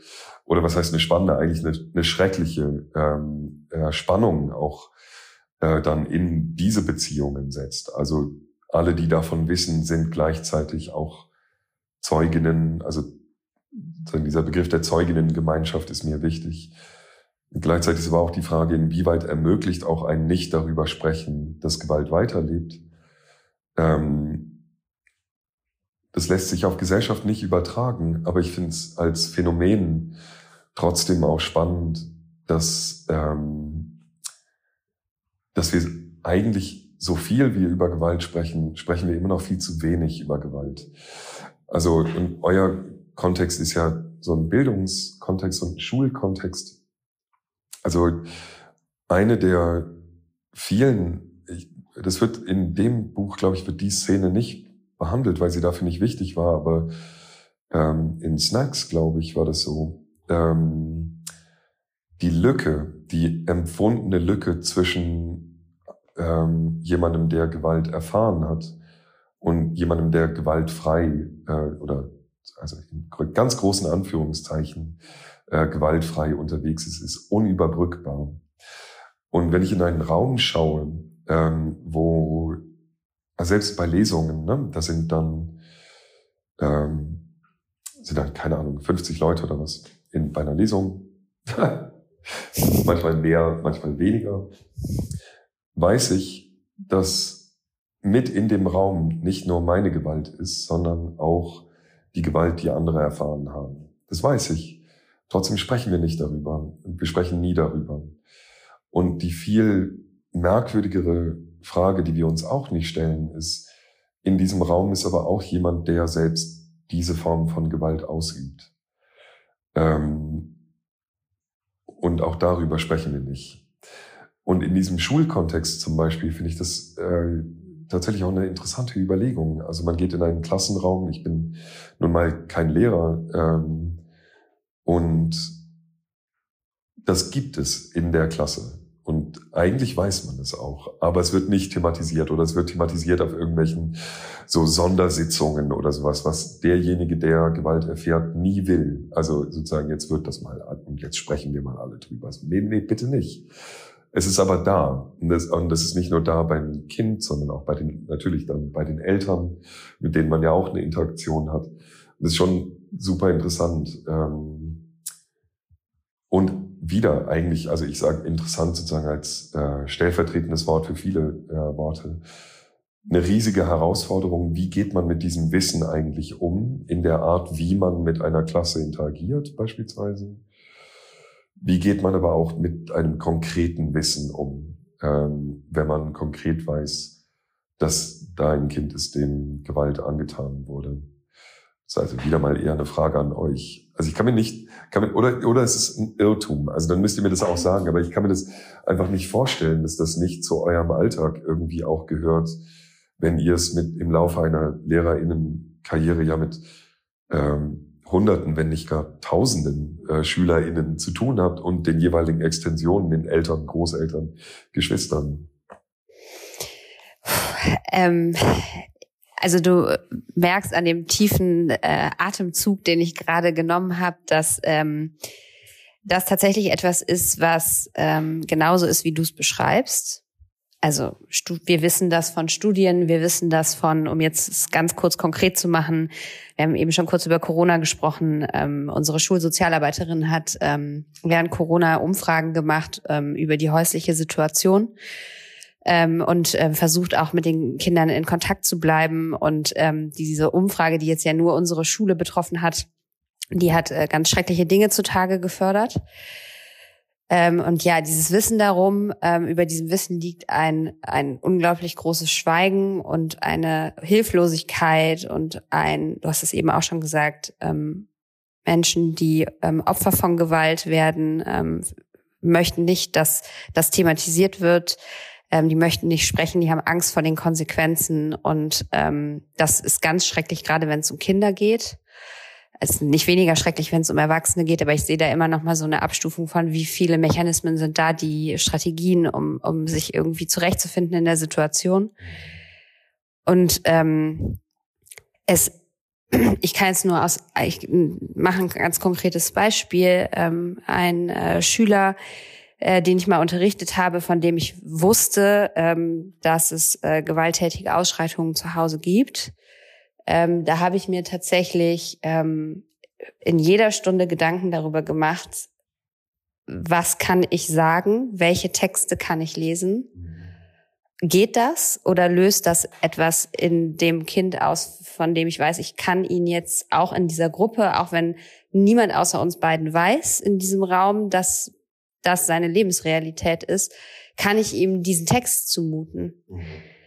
oder was heißt eine spannende, eigentlich eine, eine schreckliche ähm, äh, Spannung auch äh, dann in diese Beziehungen setzt. Also alle, die davon wissen, sind gleichzeitig auch Zeuginnen, also dieser Begriff der Zeuginnengemeinschaft ist mir wichtig. Und gleichzeitig ist aber auch die Frage, inwieweit ermöglicht auch ein Nicht darüber sprechen, dass Gewalt weiterlebt. Ähm, das lässt sich auf Gesellschaft nicht übertragen, aber ich finde es als Phänomen trotzdem auch spannend, dass, ähm, dass wir eigentlich so viel wie über Gewalt sprechen, sprechen wir immer noch viel zu wenig über Gewalt. Also und euer Kontext ist ja so ein Bildungskontext und ein Schulkontext. Also eine der vielen, ich, das wird in dem Buch, glaube ich, wird die Szene nicht behandelt, weil sie dafür nicht wichtig war, aber ähm, in Snacks, glaube ich, war das so. Ähm, die Lücke, die empfundene Lücke zwischen ähm, jemandem, der Gewalt erfahren hat und jemandem, der gewaltfrei äh, oder also in ganz großen Anführungszeichen äh, gewaltfrei unterwegs ist, ist unüberbrückbar. Und wenn ich in einen Raum schaue, ähm, wo also selbst bei Lesungen, ne, da sind dann ähm, sind dann keine Ahnung 50 Leute oder was in bei einer Lesung, manchmal mehr, manchmal weniger, weiß ich, dass mit in dem Raum nicht nur meine Gewalt ist, sondern auch die Gewalt, die andere erfahren haben. Das weiß ich. Trotzdem sprechen wir nicht darüber. Wir sprechen nie darüber. Und die viel merkwürdigere Frage, die wir uns auch nicht stellen, ist, in diesem Raum ist aber auch jemand, der selbst diese Form von Gewalt ausübt. Ähm, und auch darüber sprechen wir nicht. Und in diesem Schulkontext zum Beispiel finde ich das äh, tatsächlich auch eine interessante Überlegung. Also man geht in einen Klassenraum, ich bin nun mal kein Lehrer ähm, und das gibt es in der Klasse. Und eigentlich weiß man es auch, aber es wird nicht thematisiert oder es wird thematisiert auf irgendwelchen so Sondersitzungen oder sowas, was derjenige, der Gewalt erfährt, nie will. Also sozusagen, jetzt wird das mal und jetzt sprechen wir mal alle drüber. Nee, nee, bitte nicht. Es ist aber da. Und das, und das ist nicht nur da beim Kind, sondern auch bei den, natürlich dann bei den Eltern, mit denen man ja auch eine Interaktion hat. Das ist schon super interessant. Ähm, und wieder eigentlich, also ich sage interessant sozusagen als äh, stellvertretendes Wort für viele äh, Worte, eine riesige Herausforderung. Wie geht man mit diesem Wissen eigentlich um in der Art, wie man mit einer Klasse interagiert beispielsweise? Wie geht man aber auch mit einem konkreten Wissen um, ähm, wenn man konkret weiß, dass da ein Kind ist, dem Gewalt angetan wurde? Das ist also wieder mal eher eine Frage an euch. Also ich kann mir nicht, kann mir, oder, oder es ist ein Irrtum. Also dann müsst ihr mir das auch sagen. Aber ich kann mir das einfach nicht vorstellen, dass das nicht zu eurem Alltag irgendwie auch gehört, wenn ihr es mit im Laufe einer LehrerInnen-Karriere ja mit ähm, Hunderten, wenn nicht gar Tausenden äh, SchülerInnen zu tun habt und den jeweiligen Extensionen, den Eltern, Großeltern, Geschwistern. Ähm, also du merkst an dem tiefen äh, Atemzug, den ich gerade genommen habe, dass ähm, das tatsächlich etwas ist, was ähm, genauso ist, wie du es beschreibst also wir wissen das von Studien, wir wissen das von, um jetzt ganz kurz konkret zu machen, wir haben eben schon kurz über Corona gesprochen. Ähm, unsere Schulsozialarbeiterin hat ähm, während Corona Umfragen gemacht ähm, über die häusliche Situation ähm, und äh, versucht auch mit den Kindern in Kontakt zu bleiben. Und ähm, diese Umfrage, die jetzt ja nur unsere Schule betroffen hat, die hat äh, ganz schreckliche Dinge zutage gefördert. Ähm, und ja, dieses Wissen darum, ähm, über diesem Wissen liegt ein, ein unglaublich großes Schweigen und eine Hilflosigkeit und ein, du hast es eben auch schon gesagt, ähm, Menschen, die ähm, Opfer von Gewalt werden, ähm, möchten nicht, dass das thematisiert wird. Ähm, die möchten nicht sprechen, die haben Angst vor den Konsequenzen. Und das ist ganz schrecklich, gerade wenn es um Kinder geht ist nicht weniger schrecklich, wenn es um Erwachsene geht, aber ich sehe da immer noch mal so eine Abstufung von, wie viele Mechanismen sind da, die Strategien, um, um sich irgendwie zurechtzufinden in der Situation. Und ähm, es, ich kann jetzt nur aus, ich mache ein ganz konkretes Beispiel. Ähm, ein äh, Schüler, äh, den ich mal unterrichtet habe, von dem ich wusste, ähm, dass es äh, gewalttätige Ausschreitungen zu Hause gibt ähm, da habe ich mir tatsächlich ähm, in jeder Stunde Gedanken darüber gemacht, was kann ich sagen, welche Texte kann ich lesen. Geht das oder löst das etwas in dem Kind aus, von dem ich weiß, ich kann ihn jetzt auch in dieser Gruppe, auch wenn niemand außer uns beiden weiß in diesem Raum, dass das seine Lebensrealität ist, kann ich ihm diesen Text zumuten? Mhm.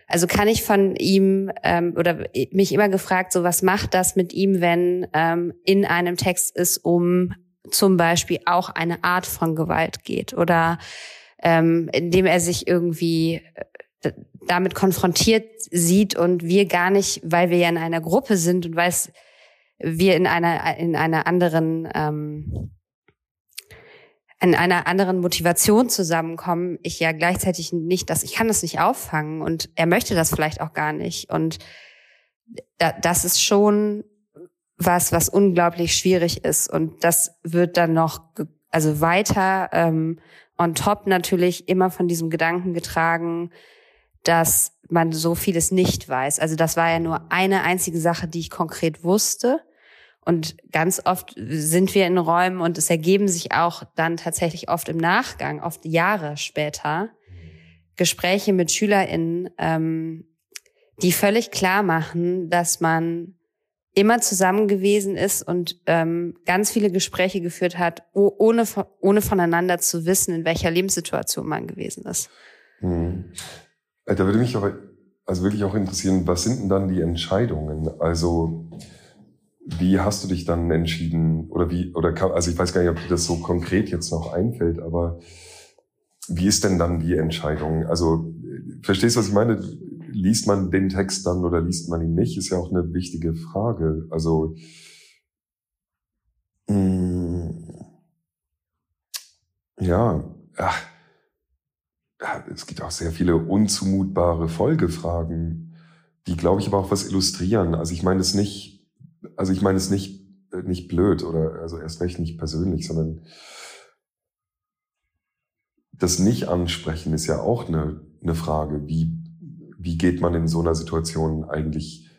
Also kann ich von ihm ähm, oder mich immer gefragt, so was macht das mit ihm, wenn ähm, in einem Text es um zum Beispiel auch eine Art von Gewalt geht? Oder ähm, indem er sich irgendwie äh, damit konfrontiert sieht und wir gar nicht, weil wir ja in einer Gruppe sind und weil wir in einer in einer anderen ähm, in einer anderen Motivation zusammenkommen, ich ja gleichzeitig nicht, dass ich kann das nicht auffangen und er möchte das vielleicht auch gar nicht und da, das ist schon was, was unglaublich schwierig ist und das wird dann noch also weiter ähm, on top natürlich immer von diesem Gedanken getragen, dass man so vieles nicht weiß. Also das war ja nur eine einzige Sache, die ich konkret wusste. Und ganz oft sind wir in Räumen und es ergeben sich auch dann tatsächlich oft im Nachgang, oft Jahre später, Gespräche mit SchülerInnen, ähm, die völlig klar machen, dass man immer zusammen gewesen ist und ähm, ganz viele Gespräche geführt hat, ohne, ohne voneinander zu wissen, in welcher Lebenssituation man gewesen ist. Hm. Da würde mich aber also wirklich auch interessieren, was sind denn dann die Entscheidungen? Also wie hast du dich dann entschieden oder wie oder also ich weiß gar nicht, ob dir das so konkret jetzt noch einfällt, aber wie ist denn dann die Entscheidung? Also verstehst du, was ich meine? Liest man den Text dann oder liest man ihn nicht? Ist ja auch eine wichtige Frage. Also mh, mm, ja, ach, es gibt auch sehr viele unzumutbare Folgefragen, die, glaube ich, aber auch was illustrieren. Also ich meine es nicht also ich meine es nicht, äh, nicht blöd oder also erst recht nicht persönlich, sondern das Nicht-Ansprechen ist ja auch eine, eine Frage. Wie, wie geht man in so einer Situation eigentlich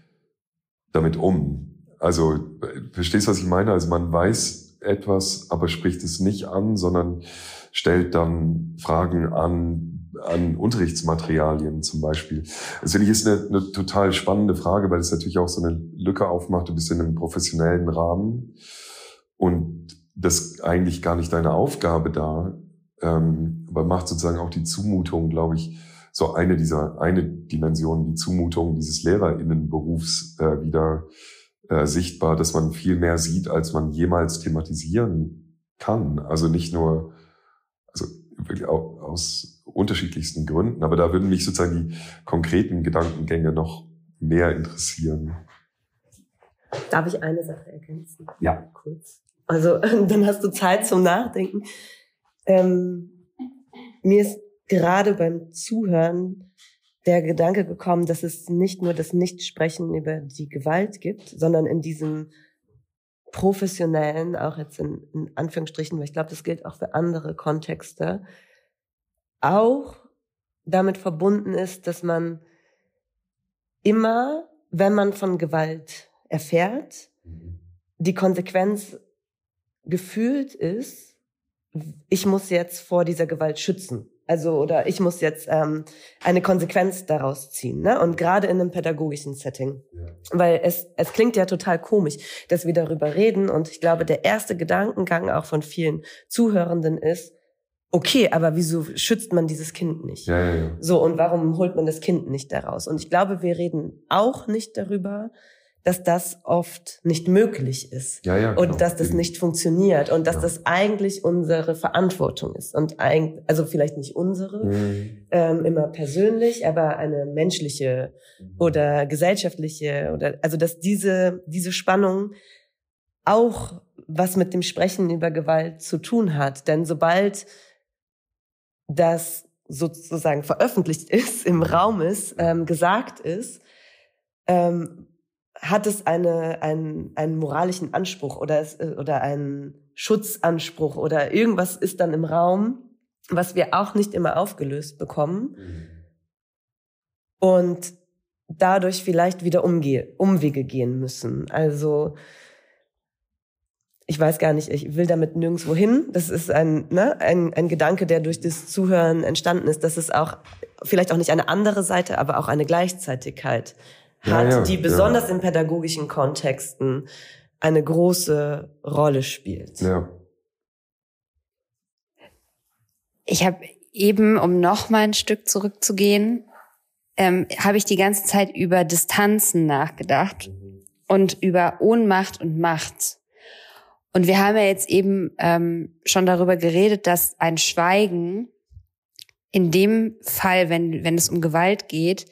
damit um? Also, verstehst du, was ich meine? Also man weiß etwas, aber spricht es nicht an, sondern stellt dann Fragen an, an Unterrichtsmaterialien zum Beispiel. Das finde ich ist eine, eine total spannende Frage, weil es natürlich auch so eine Lücke aufmacht, du bist in einem professionellen Rahmen und das eigentlich gar nicht deine Aufgabe da, ähm, aber macht sozusagen auch die Zumutung, glaube ich, so eine dieser, eine Dimension, die Zumutung dieses LehrerInnenberufs äh, wieder äh, sichtbar, dass man viel mehr sieht, als man jemals thematisieren kann. Also nicht nur, also wirklich aus unterschiedlichsten Gründen, aber da würden mich sozusagen die konkreten Gedankengänge noch mehr interessieren. Darf ich eine Sache ergänzen? Ja. Kurz. Also dann hast du Zeit zum Nachdenken. Ähm, mir ist gerade beim Zuhören der Gedanke gekommen, dass es nicht nur das Nichtsprechen über die Gewalt gibt, sondern in diesem professionellen, auch jetzt in, in Anführungsstrichen, weil ich glaube, das gilt auch für andere Kontexte, auch damit verbunden ist, dass man immer, wenn man von Gewalt erfährt, die Konsequenz gefühlt ist, ich muss jetzt vor dieser Gewalt schützen. Also oder ich muss jetzt ähm, eine Konsequenz daraus ziehen. Ne? Und gerade in einem pädagogischen Setting. Ja. Weil es, es klingt ja total komisch, dass wir darüber reden. Und ich glaube, der erste Gedankengang auch von vielen Zuhörenden ist, okay, aber wieso schützt man dieses Kind nicht? Ja, ja, ja. So, und warum holt man das Kind nicht daraus? Und ich glaube, wir reden auch nicht darüber, dass das oft nicht möglich ist ja, ja, und dass das nicht funktioniert und dass ja. das eigentlich unsere Verantwortung ist und eigentlich, also vielleicht nicht unsere mhm. ähm, immer persönlich, aber eine menschliche mhm. oder gesellschaftliche oder also dass diese diese Spannung auch was mit dem Sprechen über Gewalt zu tun hat, denn sobald das sozusagen veröffentlicht ist, im Raum ist, ähm, gesagt ist, ähm, hat es eine, einen, einen moralischen Anspruch oder, es, oder einen Schutzanspruch oder irgendwas ist dann im Raum, was wir auch nicht immer aufgelöst bekommen und dadurch vielleicht wieder umgehe, Umwege gehen müssen. Also ich weiß gar nicht, ich will damit nirgendwo hin. Das ist ein, ne, ein, ein Gedanke, der durch das Zuhören entstanden ist, dass es auch vielleicht auch nicht eine andere Seite, aber auch eine Gleichzeitigkeit hat, ja, ja, die besonders ja. in pädagogischen Kontexten eine große Rolle spielt. Ja. Ich habe eben, um noch mal ein Stück zurückzugehen, ähm, habe ich die ganze Zeit über Distanzen nachgedacht mhm. und über Ohnmacht und Macht. Und wir haben ja jetzt eben ähm, schon darüber geredet, dass ein Schweigen in dem Fall, wenn, wenn es um Gewalt geht,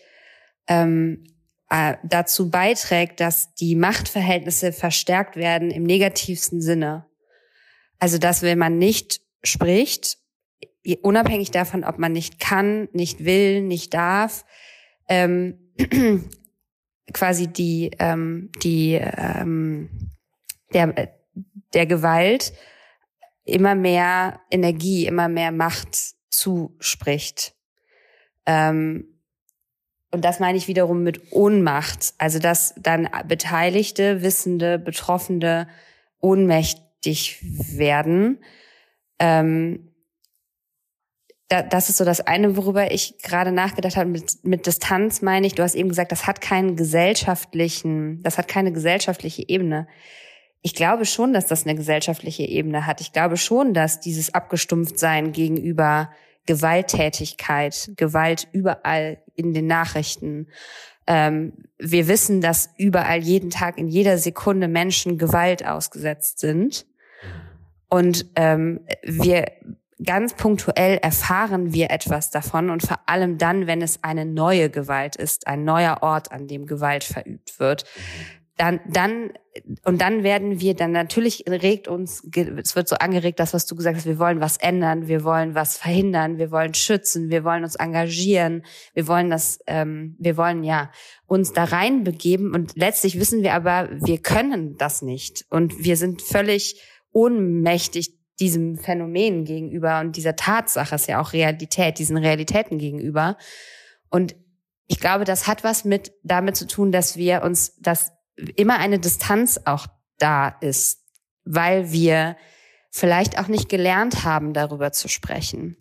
ähm, äh, dazu beiträgt, dass die Machtverhältnisse verstärkt werden im negativsten Sinne. Also dass wenn man nicht spricht, unabhängig davon, ob man nicht kann, nicht will, nicht darf, ähm, quasi die ähm, die ähm, der der Gewalt immer mehr Energie, immer mehr Macht zuspricht. Ähm, und das meine ich wiederum mit Ohnmacht. Also dass dann Beteiligte, Wissende, Betroffene ohnmächtig werden. Ähm, da, das ist so das eine, worüber ich gerade nachgedacht habe. Mit, mit Distanz meine ich, du hast eben gesagt, das hat keinen gesellschaftlichen, das hat keine gesellschaftliche Ebene. Ich glaube schon, dass das eine gesellschaftliche Ebene hat. Ich glaube schon, dass dieses Abgestumpftsein gegenüber Gewalttätigkeit, Gewalt überall in den Nachrichten. Ähm, wir wissen, dass überall jeden Tag in jeder Sekunde Menschen Gewalt ausgesetzt sind. Und ähm, wir ganz punktuell erfahren wir etwas davon und vor allem dann, wenn es eine neue Gewalt ist, ein neuer Ort, an dem Gewalt verübt wird dann, dann, und dann werden wir dann natürlich regt uns, es wird so angeregt, das, was du gesagt hast, wir wollen was ändern, wir wollen was verhindern, wir wollen schützen, wir wollen uns engagieren, wir wollen das, ähm, wir wollen ja uns da reinbegeben und letztlich wissen wir aber, wir können das nicht und wir sind völlig ohnmächtig diesem Phänomen gegenüber und dieser Tatsache ist ja auch Realität, diesen Realitäten gegenüber. Und ich glaube, das hat was mit damit zu tun, dass wir uns das immer eine Distanz auch da ist, weil wir vielleicht auch nicht gelernt haben, darüber zu sprechen.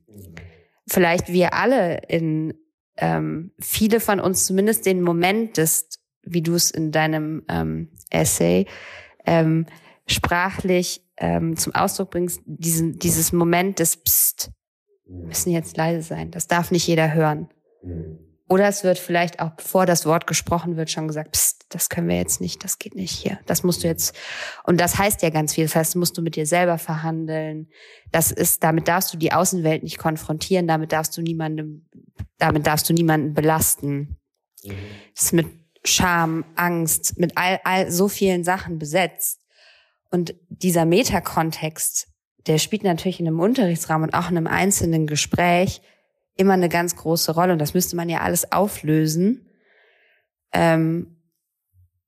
Vielleicht wir alle in ähm, viele von uns zumindest den Moment des, wie du es in deinem ähm, Essay ähm, sprachlich ähm, zum Ausdruck bringst, diesen, dieses Moment des Psst, müssen jetzt leise sein. Das darf nicht jeder hören. Oder es wird vielleicht auch, bevor das Wort gesprochen wird, schon gesagt, Psst, das können wir jetzt nicht, das geht nicht hier. Das musst du jetzt. Und das heißt ja ganz viel. Das heißt, musst du mit dir selber verhandeln. Das ist, damit darfst du die Außenwelt nicht konfrontieren, damit darfst du niemandem, damit darfst du niemanden belasten. Mhm. Das ist mit Scham, Angst, mit all, all so vielen Sachen besetzt. Und dieser Metakontext, der spielt natürlich in einem Unterrichtsraum und auch in einem einzelnen Gespräch immer eine ganz große Rolle und das müsste man ja alles auflösen. Ähm,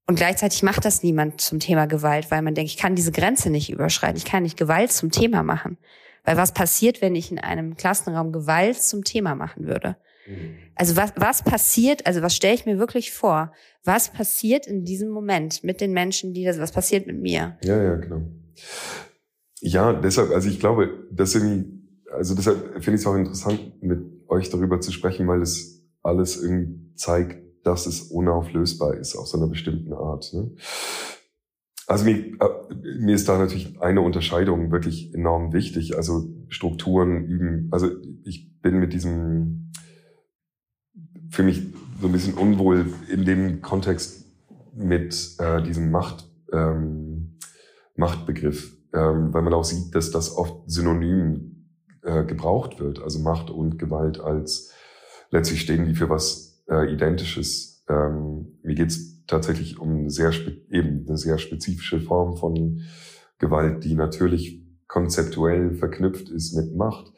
und gleichzeitig macht das niemand zum Thema Gewalt, weil man denkt, ich kann diese Grenze nicht überschreiten, ich kann nicht Gewalt zum Thema machen. Weil was passiert, wenn ich in einem Klassenraum Gewalt zum Thema machen würde? Mhm. Also was, was passiert, also was stelle ich mir wirklich vor? Was passiert in diesem Moment mit den Menschen, die das, was passiert mit mir? Ja, ja, genau. Ja, deshalb, also ich glaube, dass irgendwie, also deshalb finde ich es auch interessant, mit euch darüber zu sprechen, weil es alles irgendwie zeigt, dass es unauflösbar ist auf so einer bestimmten Art. Ne? Also mir, äh, mir ist da natürlich eine Unterscheidung wirklich enorm wichtig. Also Strukturen üben. Also ich bin mit diesem für mich so ein bisschen unwohl in dem Kontext mit äh, diesem Macht, ähm, Machtbegriff, ähm, weil man auch sieht, dass das oft synonym äh, gebraucht wird. Also Macht und Gewalt als letztlich stehen die für was äh, Identisches. Ähm, mir geht's tatsächlich um eine sehr eben eine sehr spezifische Form von Gewalt, die natürlich konzeptuell verknüpft ist mit Macht,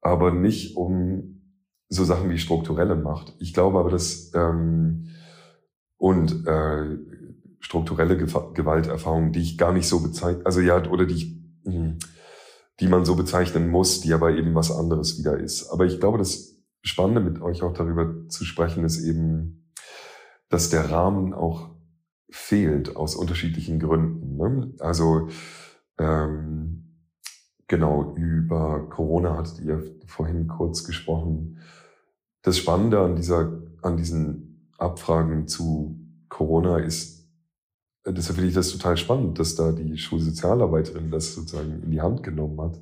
aber nicht um so Sachen wie strukturelle Macht. Ich glaube aber, dass ähm, und äh, strukturelle Gewalterfahrungen, die ich gar nicht so bezeichne, also ja, oder die ich, hm, die man so bezeichnen muss, die aber eben was anderes wieder ist. Aber ich glaube, das Spannende mit euch auch darüber zu sprechen ist eben, dass der Rahmen auch fehlt aus unterschiedlichen Gründen. Ne? Also ähm, genau über Corona hattet ihr vorhin kurz gesprochen. Das Spannende an dieser, an diesen Abfragen zu Corona ist, deshalb finde ich das total spannend, dass da die Schulsozialarbeiterin das sozusagen in die Hand genommen hat.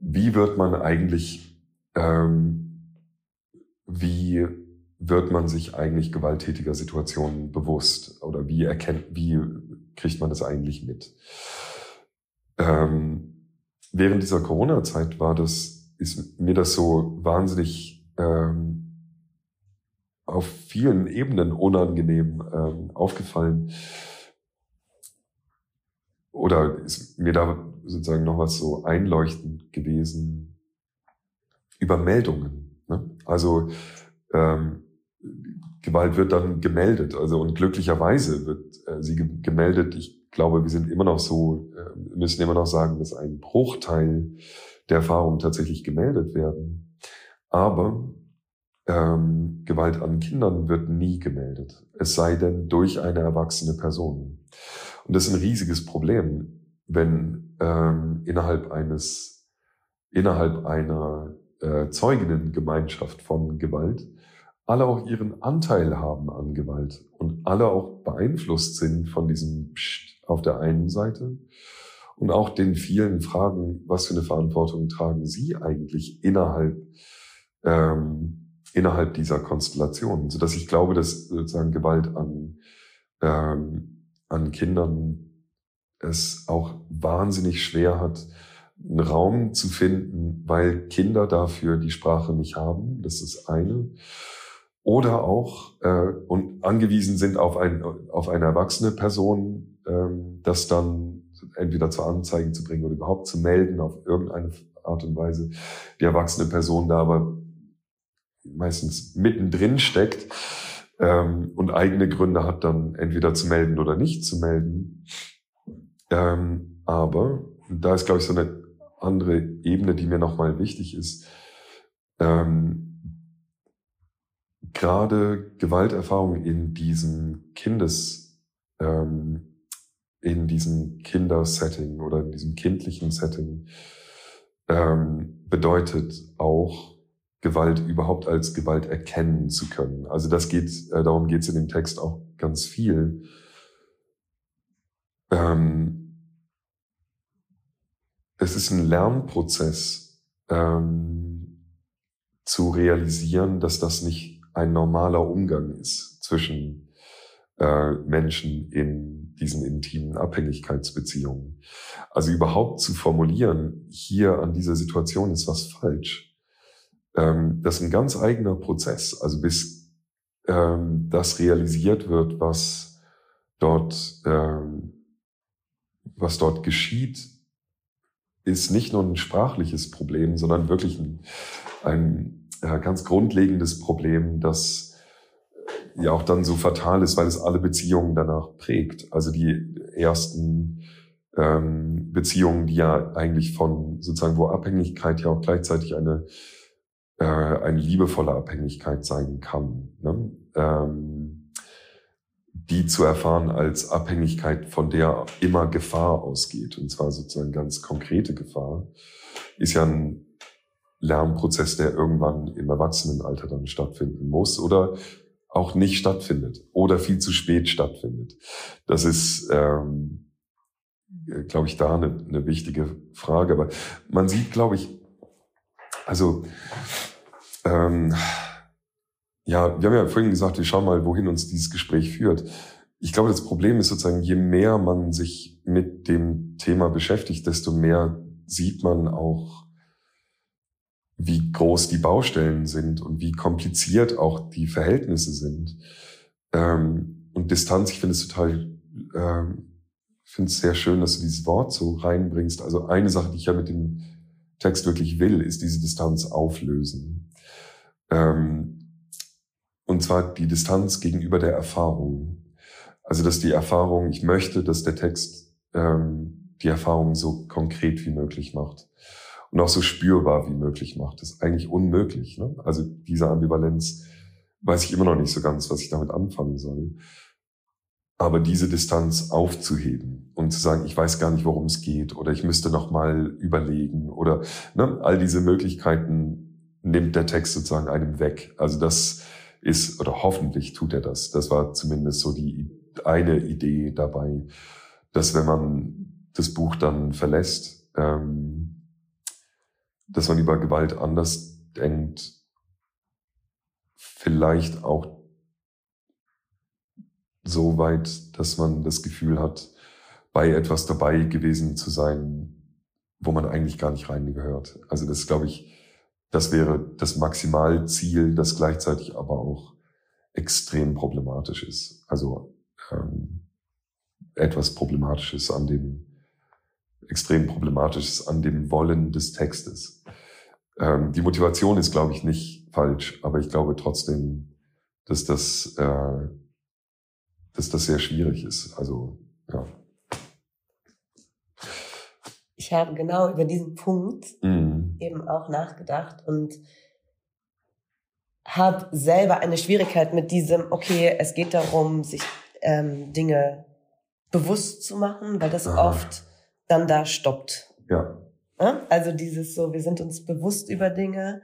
Wie wird man eigentlich, ähm, wie wird man sich eigentlich gewalttätiger Situationen bewusst oder wie erkennt, wie kriegt man das eigentlich mit? Ähm, während dieser Corona-Zeit war das, ist mir das so wahnsinnig ähm, auf vielen Ebenen unangenehm ähm, aufgefallen. Oder ist mir da sozusagen noch was so einleuchtend gewesen über Meldungen. Ne? Also ähm, Gewalt wird dann gemeldet. Also und glücklicherweise wird äh, sie ge gemeldet. Ich glaube, wir sind immer noch so, äh, müssen immer noch sagen, dass ein Bruchteil der Erfahrungen tatsächlich gemeldet werden. Aber ähm, Gewalt an Kindern wird nie gemeldet, es sei denn durch eine erwachsene Person. Und das ist ein riesiges Problem, wenn ähm, innerhalb eines, innerhalb einer äh, Zeuginnengemeinschaft von Gewalt alle auch ihren Anteil haben an Gewalt und alle auch beeinflusst sind von diesem Psst auf der einen Seite und auch den vielen Fragen, was für eine Verantwortung tragen Sie eigentlich innerhalb ähm, innerhalb dieser Konstellation, so dass ich glaube, dass sozusagen Gewalt an, ähm, an Kindern es auch wahnsinnig schwer hat, einen Raum zu finden, weil Kinder dafür die Sprache nicht haben. Das ist eine. Oder auch äh, und angewiesen sind auf, ein, auf eine erwachsene Person, ähm, das dann entweder zur Anzeige zu bringen oder überhaupt zu melden auf irgendeine Art und Weise. Die erwachsene Person da aber meistens mittendrin steckt ähm, und eigene Gründe hat, dann entweder zu melden oder nicht zu melden. Ähm, aber da ist, glaube ich, so eine andere Ebene, die mir nochmal wichtig ist. Ähm, Gerade Gewalterfahrung in diesem Kindes, ähm, in diesem Kindersetting oder in diesem kindlichen Setting ähm, bedeutet auch Gewalt überhaupt als Gewalt erkennen zu können. Also das geht, äh, darum geht es in dem Text auch ganz viel. Ähm, es ist ein Lernprozess ähm, zu realisieren, dass das nicht ein normaler Umgang ist zwischen äh, Menschen in diesen intimen Abhängigkeitsbeziehungen. Also überhaupt zu formulieren, hier an dieser Situation ist was falsch, ähm, das ist ein ganz eigener Prozess. Also bis ähm, das realisiert wird, was dort, ähm, was dort geschieht, ist nicht nur ein sprachliches Problem, sondern wirklich ein, ein ja, ganz grundlegendes Problem, das ja auch dann so fatal ist, weil es alle Beziehungen danach prägt. Also die ersten ähm, Beziehungen, die ja eigentlich von sozusagen, wo Abhängigkeit ja auch gleichzeitig eine äh, eine liebevolle Abhängigkeit sein kann. Ne? Ähm, die zu erfahren als Abhängigkeit, von der immer Gefahr ausgeht, und zwar sozusagen ganz konkrete Gefahr, ist ja ein Lernprozess, der irgendwann im Erwachsenenalter dann stattfinden muss oder auch nicht stattfindet oder viel zu spät stattfindet. Das ist, ähm, glaube ich, da eine, eine wichtige Frage. Aber man sieht, glaube ich, also ähm, ja, wir haben ja vorhin gesagt, wir schauen mal, wohin uns dieses Gespräch führt. Ich glaube, das Problem ist sozusagen, je mehr man sich mit dem Thema beschäftigt, desto mehr sieht man auch, wie groß die Baustellen sind und wie kompliziert auch die Verhältnisse sind. Ähm, und Distanz, ich finde es total, ähm, finde es sehr schön, dass du dieses Wort so reinbringst. Also eine Sache, die ich ja mit dem Text wirklich will, ist diese Distanz auflösen. Ähm, und zwar die Distanz gegenüber der Erfahrung. Also dass die Erfahrung, ich möchte, dass der Text ähm, die Erfahrung so konkret wie möglich macht und auch so spürbar wie möglich macht. Das ist eigentlich unmöglich. Ne? Also diese Ambivalenz weiß ich immer noch nicht so ganz, was ich damit anfangen soll. Aber diese Distanz aufzuheben und zu sagen, ich weiß gar nicht, worum es geht oder ich müsste noch mal überlegen oder ne, all diese Möglichkeiten nimmt der Text sozusagen einem weg. Also das ist, oder hoffentlich tut er das. Das war zumindest so die eine Idee dabei, dass wenn man das Buch dann verlässt, ähm, dass man über Gewalt anders denkt, vielleicht auch so weit, dass man das Gefühl hat, bei etwas dabei gewesen zu sein, wo man eigentlich gar nicht reingehört. Also das glaube ich, das wäre das Maximalziel, das gleichzeitig aber auch extrem problematisch ist. Also ähm, etwas Problematisches an dem, extrem Problematisches an dem Wollen des Textes. Ähm, die Motivation ist, glaube ich, nicht falsch, aber ich glaube trotzdem, dass das, äh, dass das sehr schwierig ist. Also ja ich habe genau über diesen Punkt mhm. eben auch nachgedacht und habe selber eine Schwierigkeit mit diesem, okay, es geht darum, sich ähm, Dinge bewusst zu machen, weil das Aha. oft dann da stoppt. Ja. Also dieses so, wir sind uns bewusst über Dinge,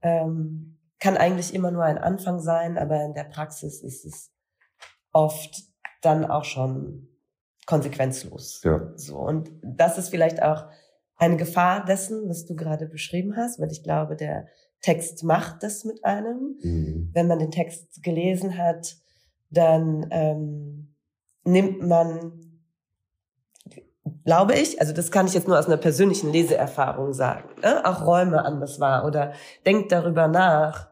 ähm, kann eigentlich immer nur ein Anfang sein, aber in der Praxis ist es oft dann auch schon konsequenzlos. Ja. So. Und das ist vielleicht auch eine Gefahr dessen, was du gerade beschrieben hast, weil ich glaube, der Text macht das mit einem. Mhm. Wenn man den Text gelesen hat, dann ähm, nimmt man, glaube ich, also das kann ich jetzt nur aus einer persönlichen Leseerfahrung sagen, ne? auch Räume anders wahr oder denkt darüber nach,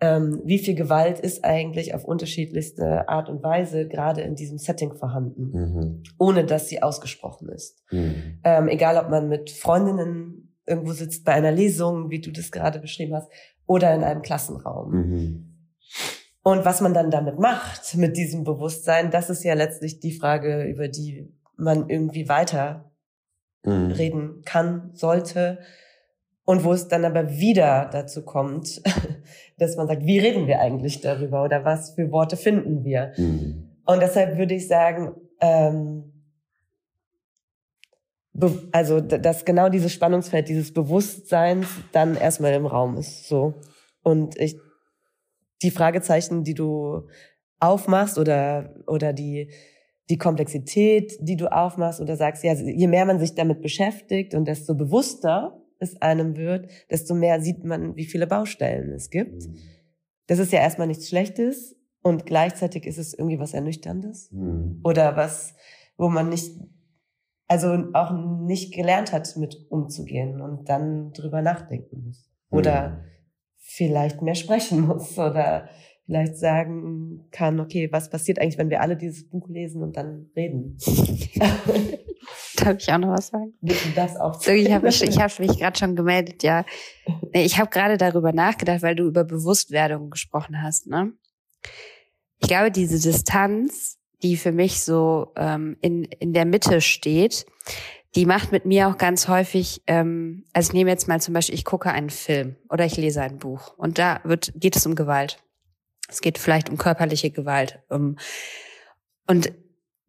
ähm, wie viel Gewalt ist eigentlich auf unterschiedlichste Art und Weise gerade in diesem Setting vorhanden, mhm. ohne dass sie ausgesprochen ist. Mhm. Ähm, egal, ob man mit Freundinnen irgendwo sitzt bei einer Lesung, wie du das gerade beschrieben hast, oder in einem Klassenraum. Mhm. Und was man dann damit macht, mit diesem Bewusstsein, das ist ja letztlich die Frage, über die man irgendwie weiter mhm. reden kann, sollte und wo es dann aber wieder dazu kommt, dass man sagt, wie reden wir eigentlich darüber oder was für Worte finden wir? Mhm. Und deshalb würde ich sagen, ähm, also dass genau dieses Spannungsfeld dieses Bewusstseins dann erstmal im Raum ist so und ich die Fragezeichen die du aufmachst oder oder die die Komplexität die du aufmachst oder sagst ja je mehr man sich damit beschäftigt und desto bewusster es einem wird desto mehr sieht man wie viele Baustellen es gibt mhm. das ist ja erstmal nichts Schlechtes und gleichzeitig ist es irgendwie was Ernüchterndes mhm. oder was wo man nicht also auch nicht gelernt hat, mit umzugehen und dann drüber nachdenken muss. Oder mhm. vielleicht mehr sprechen muss oder vielleicht sagen kann, okay, was passiert eigentlich, wenn wir alle dieses Buch lesen und dann reden? Darf ich auch noch was sagen? Das auch. Ich habe mich, ich hab mich gerade schon gemeldet, ja. Nee, ich habe gerade darüber nachgedacht, weil du über Bewusstwerdung gesprochen hast. Ne? Ich glaube, diese Distanz die für mich so ähm, in, in der Mitte steht, die macht mit mir auch ganz häufig, ähm, also ich nehme jetzt mal zum Beispiel, ich gucke einen Film oder ich lese ein Buch und da wird, geht es um Gewalt. Es geht vielleicht um körperliche Gewalt. Um, und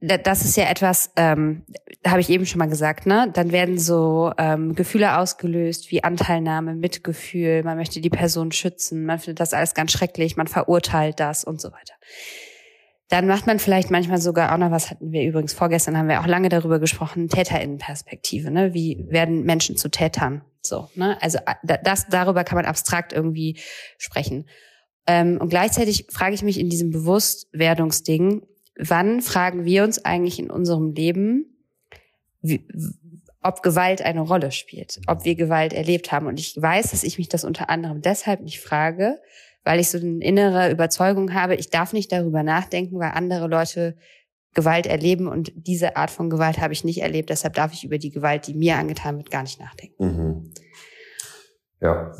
das ist ja etwas, ähm, habe ich eben schon mal gesagt, ne? Dann werden so ähm, Gefühle ausgelöst wie Anteilnahme, Mitgefühl, man möchte die Person schützen, man findet das alles ganz schrecklich, man verurteilt das und so weiter. Dann macht man vielleicht manchmal sogar auch noch, was hatten wir übrigens vorgestern, haben wir auch lange darüber gesprochen, Täterinnenperspektive. Ne? Wie werden Menschen zu Tätern? So, ne? Also äh, das, darüber kann man abstrakt irgendwie sprechen. Ähm, und gleichzeitig frage ich mich in diesem Bewusstwerdungsding, wann fragen wir uns eigentlich in unserem Leben, wie, ob Gewalt eine Rolle spielt, ob wir Gewalt erlebt haben. Und ich weiß, dass ich mich das unter anderem deshalb nicht frage, weil ich so eine innere Überzeugung habe, ich darf nicht darüber nachdenken, weil andere Leute Gewalt erleben und diese Art von Gewalt habe ich nicht erlebt. Deshalb darf ich über die Gewalt, die mir angetan wird, gar nicht nachdenken. Mhm. Ja,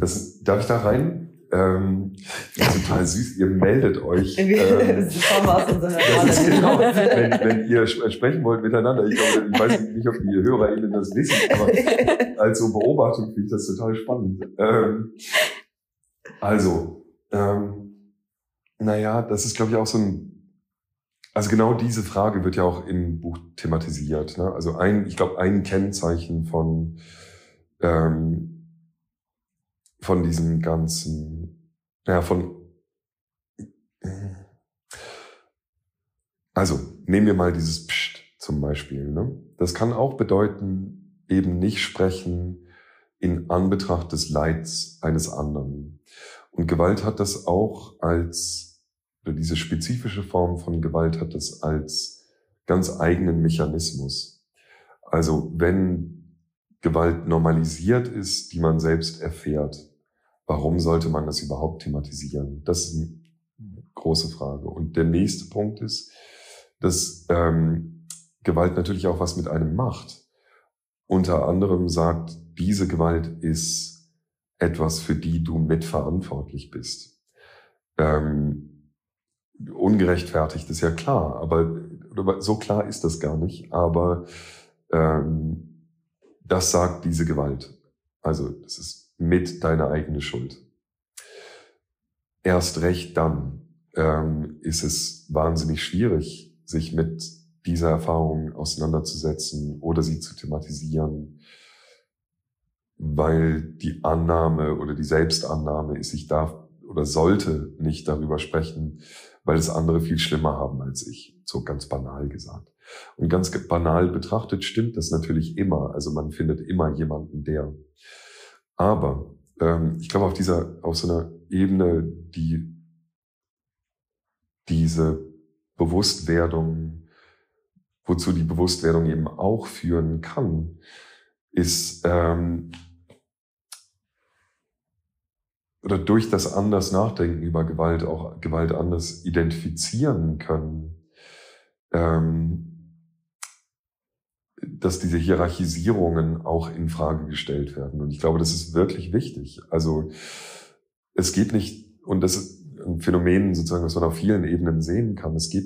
das darf ich da rein? Ähm, total süß. Ihr meldet euch. Ähm, das ist genau, wenn, wenn ihr sprechen wollt miteinander. Ich, glaube, ich weiß nicht, ob die HörerInnen das wissen, aber als so Beobachtung finde ich das total spannend. Ähm, also, ähm, naja, das ist, glaube ich, auch so ein, also genau diese Frage wird ja auch im Buch thematisiert. Ne? Also ein, ich glaube, ein Kennzeichen von, ähm, von diesem ganzen, ja, von, also nehmen wir mal dieses Psst zum Beispiel. Ne? Das kann auch bedeuten, eben nicht sprechen in Anbetracht des Leids eines anderen. Und Gewalt hat das auch als, oder diese spezifische Form von Gewalt hat das als ganz eigenen Mechanismus. Also wenn Gewalt normalisiert ist, die man selbst erfährt, warum sollte man das überhaupt thematisieren? Das ist eine große Frage. Und der nächste Punkt ist, dass ähm, Gewalt natürlich auch was mit einem macht. Unter anderem sagt, diese Gewalt ist etwas, für die du mitverantwortlich bist. Ähm, ungerechtfertigt ist ja klar, aber so klar ist das gar nicht. Aber ähm, das sagt diese Gewalt. Also das ist mit deiner eigene Schuld. Erst recht dann ähm, ist es wahnsinnig schwierig, sich mit dieser Erfahrung auseinanderzusetzen oder sie zu thematisieren weil die Annahme oder die Selbstannahme ist, ich darf oder sollte nicht darüber sprechen, weil es andere viel schlimmer haben als ich, so ganz banal gesagt. Und ganz banal betrachtet stimmt das natürlich immer. Also man findet immer jemanden, der. Aber ähm, ich glaube, auf dieser, auf so einer Ebene, die diese Bewusstwerdung, wozu die Bewusstwerdung eben auch führen kann, ist ähm, oder durch das anders Nachdenken über Gewalt auch Gewalt anders identifizieren können, ähm, dass diese Hierarchisierungen auch in Frage gestellt werden. Und ich glaube, das ist wirklich wichtig. Also es geht nicht, und das ist ein Phänomen sozusagen, was man auf vielen Ebenen sehen kann. Es geht,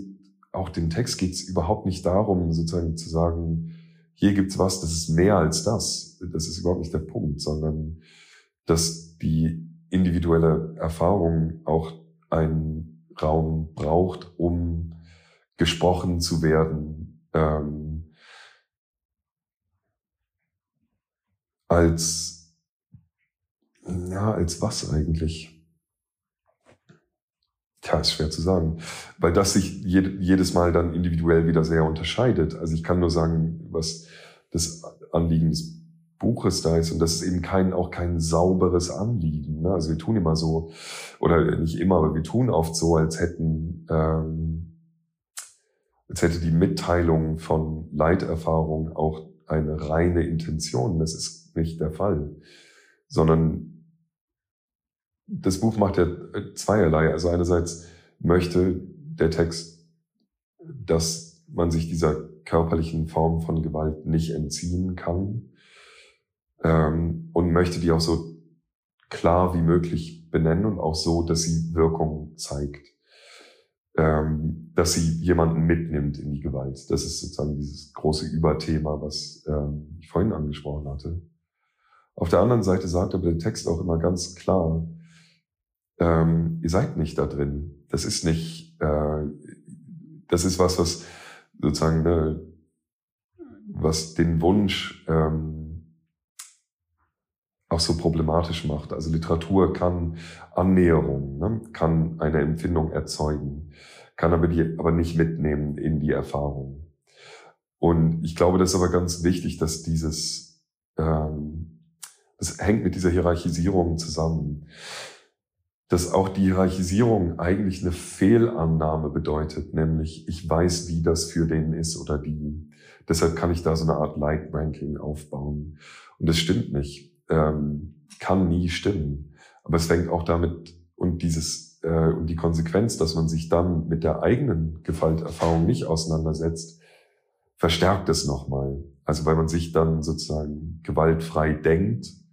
auch den Text geht es überhaupt nicht darum, sozusagen zu sagen, hier gibt's was, das ist mehr als das. Das ist überhaupt nicht der Punkt, sondern dass die individuelle Erfahrung auch einen Raum braucht, um gesprochen zu werden. Ähm, als, ja, als was eigentlich? Tja, ist schwer zu sagen, weil das sich jedes Mal dann individuell wieder sehr unterscheidet. Also ich kann nur sagen, was das Anliegen des Buches da ist und das ist eben kein, auch kein sauberes Anliegen. Ne? Also wir tun immer so, oder nicht immer, aber wir tun oft so, als hätten, ähm, als hätte die Mitteilung von Leiterfahrung auch eine reine Intention. Das ist nicht der Fall, sondern das Buch macht ja zweierlei. Also einerseits möchte der Text, dass man sich dieser körperlichen Form von Gewalt nicht entziehen kann ähm, und möchte die auch so klar wie möglich benennen und auch so, dass sie Wirkung zeigt, ähm, dass sie jemanden mitnimmt in die Gewalt. Das ist sozusagen dieses große Überthema, was ähm, ich vorhin angesprochen hatte. Auf der anderen Seite sagt aber der Text auch immer ganz klar, ähm, ihr seid nicht da drin. Das ist nicht, äh, das ist was, was sozusagen, ne, was den Wunsch ähm, auch so problematisch macht. Also Literatur kann Annäherung, ne, kann eine Empfindung erzeugen, kann aber die aber nicht mitnehmen in die Erfahrung. Und ich glaube, das ist aber ganz wichtig, dass dieses, ähm, das hängt mit dieser Hierarchisierung zusammen dass auch die Hierarchisierung eigentlich eine Fehlannahme bedeutet, nämlich ich weiß, wie das für den ist oder die. Deshalb kann ich da so eine Art Light-Ranking aufbauen. Und das stimmt nicht, ähm, kann nie stimmen. Aber es fängt auch damit und dieses äh, und die Konsequenz, dass man sich dann mit der eigenen Gewalterfahrung nicht auseinandersetzt, verstärkt es nochmal. Also weil man sich dann sozusagen gewaltfrei denkt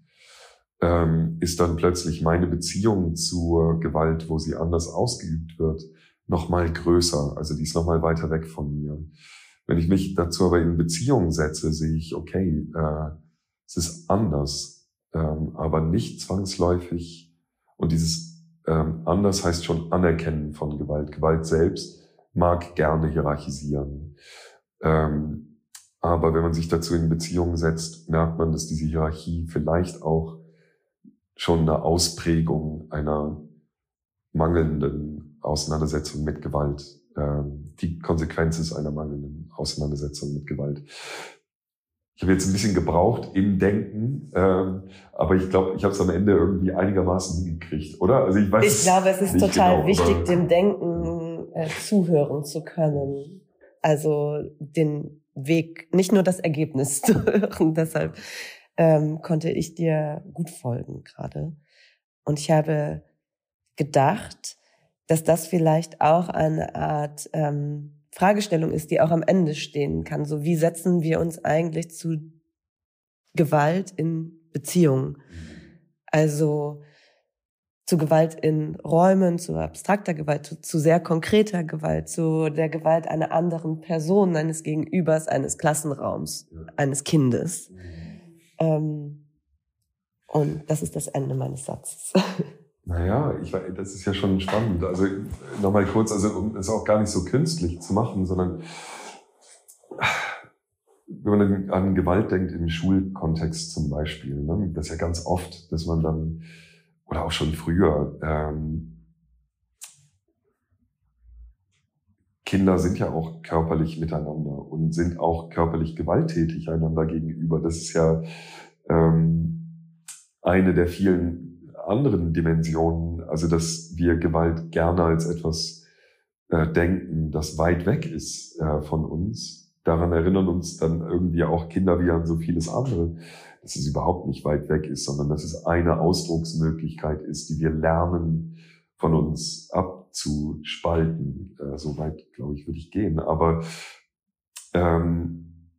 ähm, ist dann plötzlich meine Beziehung zur Gewalt, wo sie anders ausgeübt wird, noch mal größer. Also die ist noch mal weiter weg von mir. Wenn ich mich dazu aber in Beziehung setze, sehe ich, okay, äh, es ist anders, ähm, aber nicht zwangsläufig. Und dieses ähm, anders heißt schon Anerkennen von Gewalt. Gewalt selbst mag gerne hierarchisieren. Ähm, aber wenn man sich dazu in Beziehung setzt, merkt man, dass diese Hierarchie vielleicht auch schon eine Ausprägung einer mangelnden Auseinandersetzung mit Gewalt. Ähm, die Konsequenz ist einer mangelnden Auseinandersetzung mit Gewalt. Ich habe jetzt ein bisschen gebraucht im Denken, ähm, aber ich glaube, ich habe es am Ende irgendwie einigermaßen hingekriegt, oder? Also ich weiß. Ich glaube, es ist total genau, wichtig, dem Denken äh, zuhören zu können. Also den Weg, nicht nur das Ergebnis zu hören. Deshalb ähm, konnte ich dir gut folgen gerade. Und ich habe gedacht, dass das vielleicht auch eine Art ähm, Fragestellung ist, die auch am Ende stehen kann. So wie setzen wir uns eigentlich zu Gewalt in Beziehungen? Also zu Gewalt in Räumen, zu abstrakter Gewalt, zu, zu, sehr konkreter Gewalt, zu der Gewalt einer anderen Person, eines Gegenübers, eines Klassenraums, eines Kindes. Mhm. Ähm, und das ist das Ende meines Satzes. Naja, ich, das ist ja schon spannend. Also nochmal kurz, also um es auch gar nicht so künstlich zu machen, sondern wenn man an Gewalt denkt im Schulkontext zum Beispiel, ne, das ist ja ganz oft, dass man dann, oder auch schon früher, ähm, Kinder sind ja auch körperlich miteinander und sind auch körperlich gewalttätig einander gegenüber. Das ist ja ähm, eine der vielen anderen Dimensionen, also dass wir Gewalt gerne als etwas äh, denken, das weit weg ist äh, von uns. Daran erinnern uns dann irgendwie auch Kinder wie an so vieles andere, dass es überhaupt nicht weit weg ist, sondern dass es eine Ausdrucksmöglichkeit ist, die wir lernen von uns ab abzuspalten. Äh, so weit, glaube ich, würde ich gehen. Aber ähm,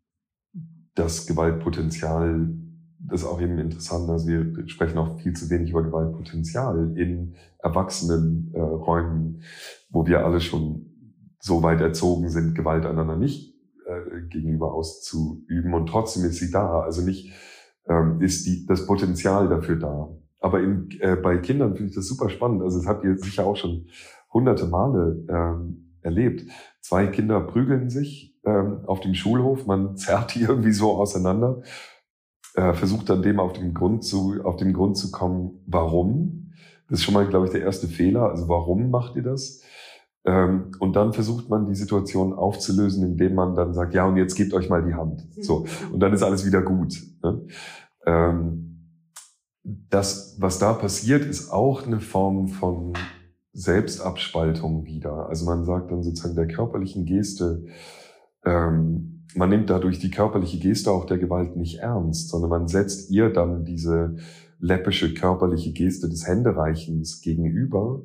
das Gewaltpotenzial, das ist auch eben interessant. Also wir sprechen auch viel zu wenig über Gewaltpotenzial in erwachsenen äh, Räumen, wo wir alle schon so weit erzogen sind, Gewalt einander nicht äh, gegenüber auszuüben. Und trotzdem ist sie da. Also nicht ähm, ist die, das Potenzial dafür da. Aber in, äh, bei Kindern finde ich das super spannend. Also das habt ihr sicher auch schon hunderte Male ähm, erlebt. Zwei Kinder prügeln sich ähm, auf dem Schulhof, man zerrt die irgendwie so auseinander. äh, versucht dann dem auf den Grund zu, auf den Grund zu kommen, warum. Das ist schon mal, glaube ich, der erste Fehler. Also warum macht ihr das? Ähm, und dann versucht man die Situation aufzulösen, indem man dann sagt, ja, und jetzt gebt euch mal die Hand. So. Und dann ist alles wieder gut. Ne? Ähm, das, was da passiert, ist auch eine Form von Selbstabspaltung wieder. Also man sagt dann sozusagen der körperlichen Geste, ähm, man nimmt dadurch die körperliche Geste auch der Gewalt nicht ernst, sondern man setzt ihr dann diese läppische körperliche Geste des Händereichens gegenüber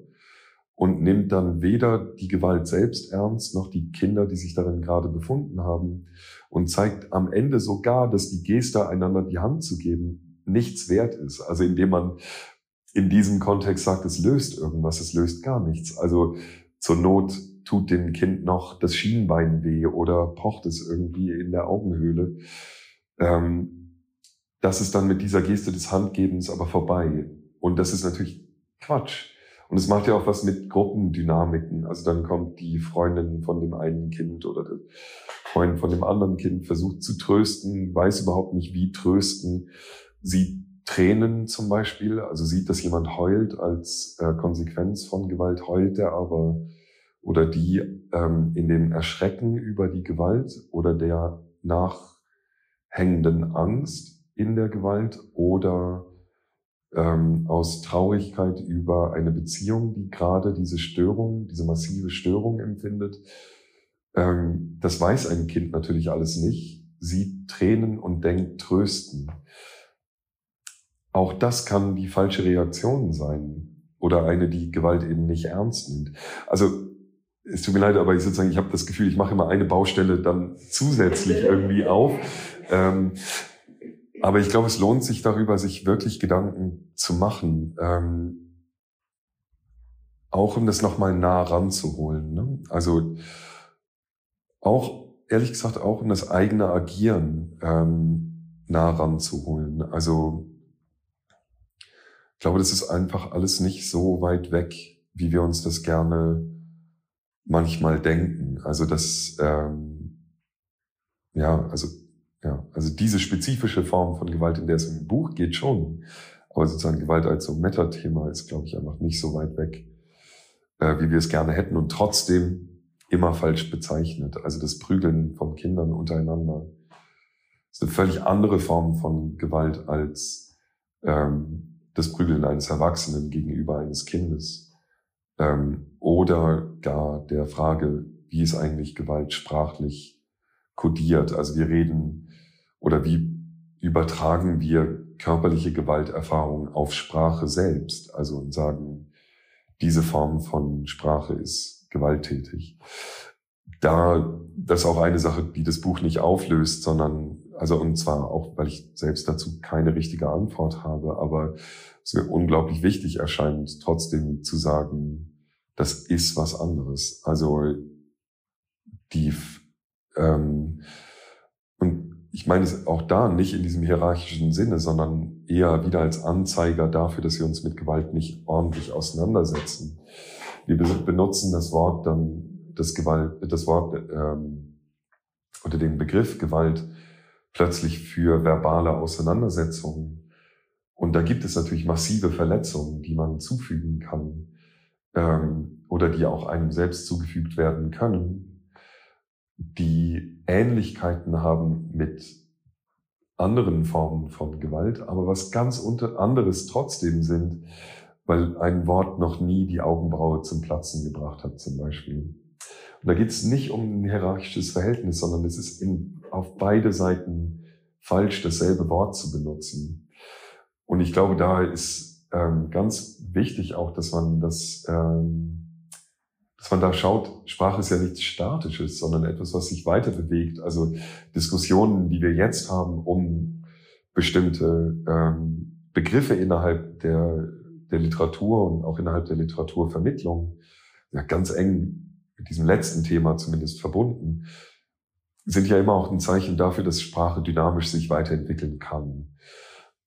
und nimmt dann weder die Gewalt selbst ernst, noch die Kinder, die sich darin gerade befunden haben und zeigt am Ende sogar, dass die Geste einander die Hand zu geben nichts wert ist. Also indem man in diesem Kontext sagt, es löst irgendwas, es löst gar nichts. Also zur Not tut dem Kind noch das Schienbein weh oder pocht es irgendwie in der Augenhöhle. Ähm, das ist dann mit dieser Geste des Handgebens aber vorbei. Und das ist natürlich Quatsch. Und es macht ja auch was mit Gruppendynamiken. Also dann kommt die Freundin von dem einen Kind oder der Freund von dem anderen Kind, versucht zu trösten, weiß überhaupt nicht, wie trösten. Sie Tränen zum Beispiel, also sieht, dass jemand heult als äh, Konsequenz von Gewalt, heult er aber oder die ähm, in dem Erschrecken über die Gewalt oder der nachhängenden Angst in der Gewalt oder ähm, aus Traurigkeit über eine Beziehung, die gerade diese Störung, diese massive Störung empfindet. Ähm, das weiß ein Kind natürlich alles nicht, sieht Tränen und denkt trösten. Auch das kann die falsche Reaktion sein oder eine, die Gewalt eben nicht ernst nimmt. Also es tut mir leid, aber ich sozusagen, ich habe das Gefühl, ich mache immer eine Baustelle dann zusätzlich irgendwie auf. Ähm, aber ich glaube, es lohnt sich darüber, sich wirklich Gedanken zu machen. Ähm, auch um das nochmal nah ranzuholen. Ne? Also auch, ehrlich gesagt, auch um das eigene Agieren ähm, nah ranzuholen. Also ich glaube, das ist einfach alles nicht so weit weg, wie wir uns das gerne manchmal denken. Also das, ähm, ja, also ja, also diese spezifische Form von Gewalt, in der es im Buch geht, schon. Aber sozusagen Gewalt als so Metathema ist, glaube ich, einfach nicht so weit weg, äh, wie wir es gerne hätten und trotzdem immer falsch bezeichnet. Also das Prügeln von Kindern untereinander ist eine völlig andere Form von Gewalt als ähm, das Prügeln eines Erwachsenen gegenüber eines Kindes ähm, oder gar der Frage, wie ist eigentlich Gewalt sprachlich kodiert? Also wir reden oder wie übertragen wir körperliche Gewalterfahrungen auf Sprache selbst? Also und sagen, diese Form von Sprache ist gewalttätig. Da, das ist auch eine Sache, die das Buch nicht auflöst, sondern also und zwar auch, weil ich selbst dazu keine richtige Antwort habe, aber es mir unglaublich wichtig erscheint, trotzdem zu sagen, das ist was anderes. Also die ähm, und ich meine es auch da nicht in diesem hierarchischen Sinne, sondern eher wieder als Anzeiger dafür, dass wir uns mit Gewalt nicht ordentlich auseinandersetzen. Wir benutzen das Wort dann, das Gewalt, das Wort ähm, oder den Begriff Gewalt plötzlich für verbale Auseinandersetzungen. Und da gibt es natürlich massive Verletzungen, die man zufügen kann ähm, oder die auch einem selbst zugefügt werden können, die Ähnlichkeiten haben mit anderen Formen von Gewalt, aber was ganz unter anderes trotzdem sind, weil ein Wort noch nie die Augenbraue zum Platzen gebracht hat, zum Beispiel. Und da geht es nicht um ein hierarchisches Verhältnis, sondern es ist in, auf beide Seiten falsch, dasselbe Wort zu benutzen. Und ich glaube, da ist ähm, ganz wichtig auch, dass man das, ähm, dass man da schaut, Sprache ist ja nichts Statisches, sondern etwas, was sich weiter bewegt. Also Diskussionen, die wir jetzt haben um bestimmte ähm, Begriffe innerhalb der, der Literatur und auch innerhalb der Literaturvermittlung, ja, ganz eng mit diesem letzten Thema zumindest verbunden, sind ja immer auch ein Zeichen dafür, dass Sprache dynamisch sich weiterentwickeln kann.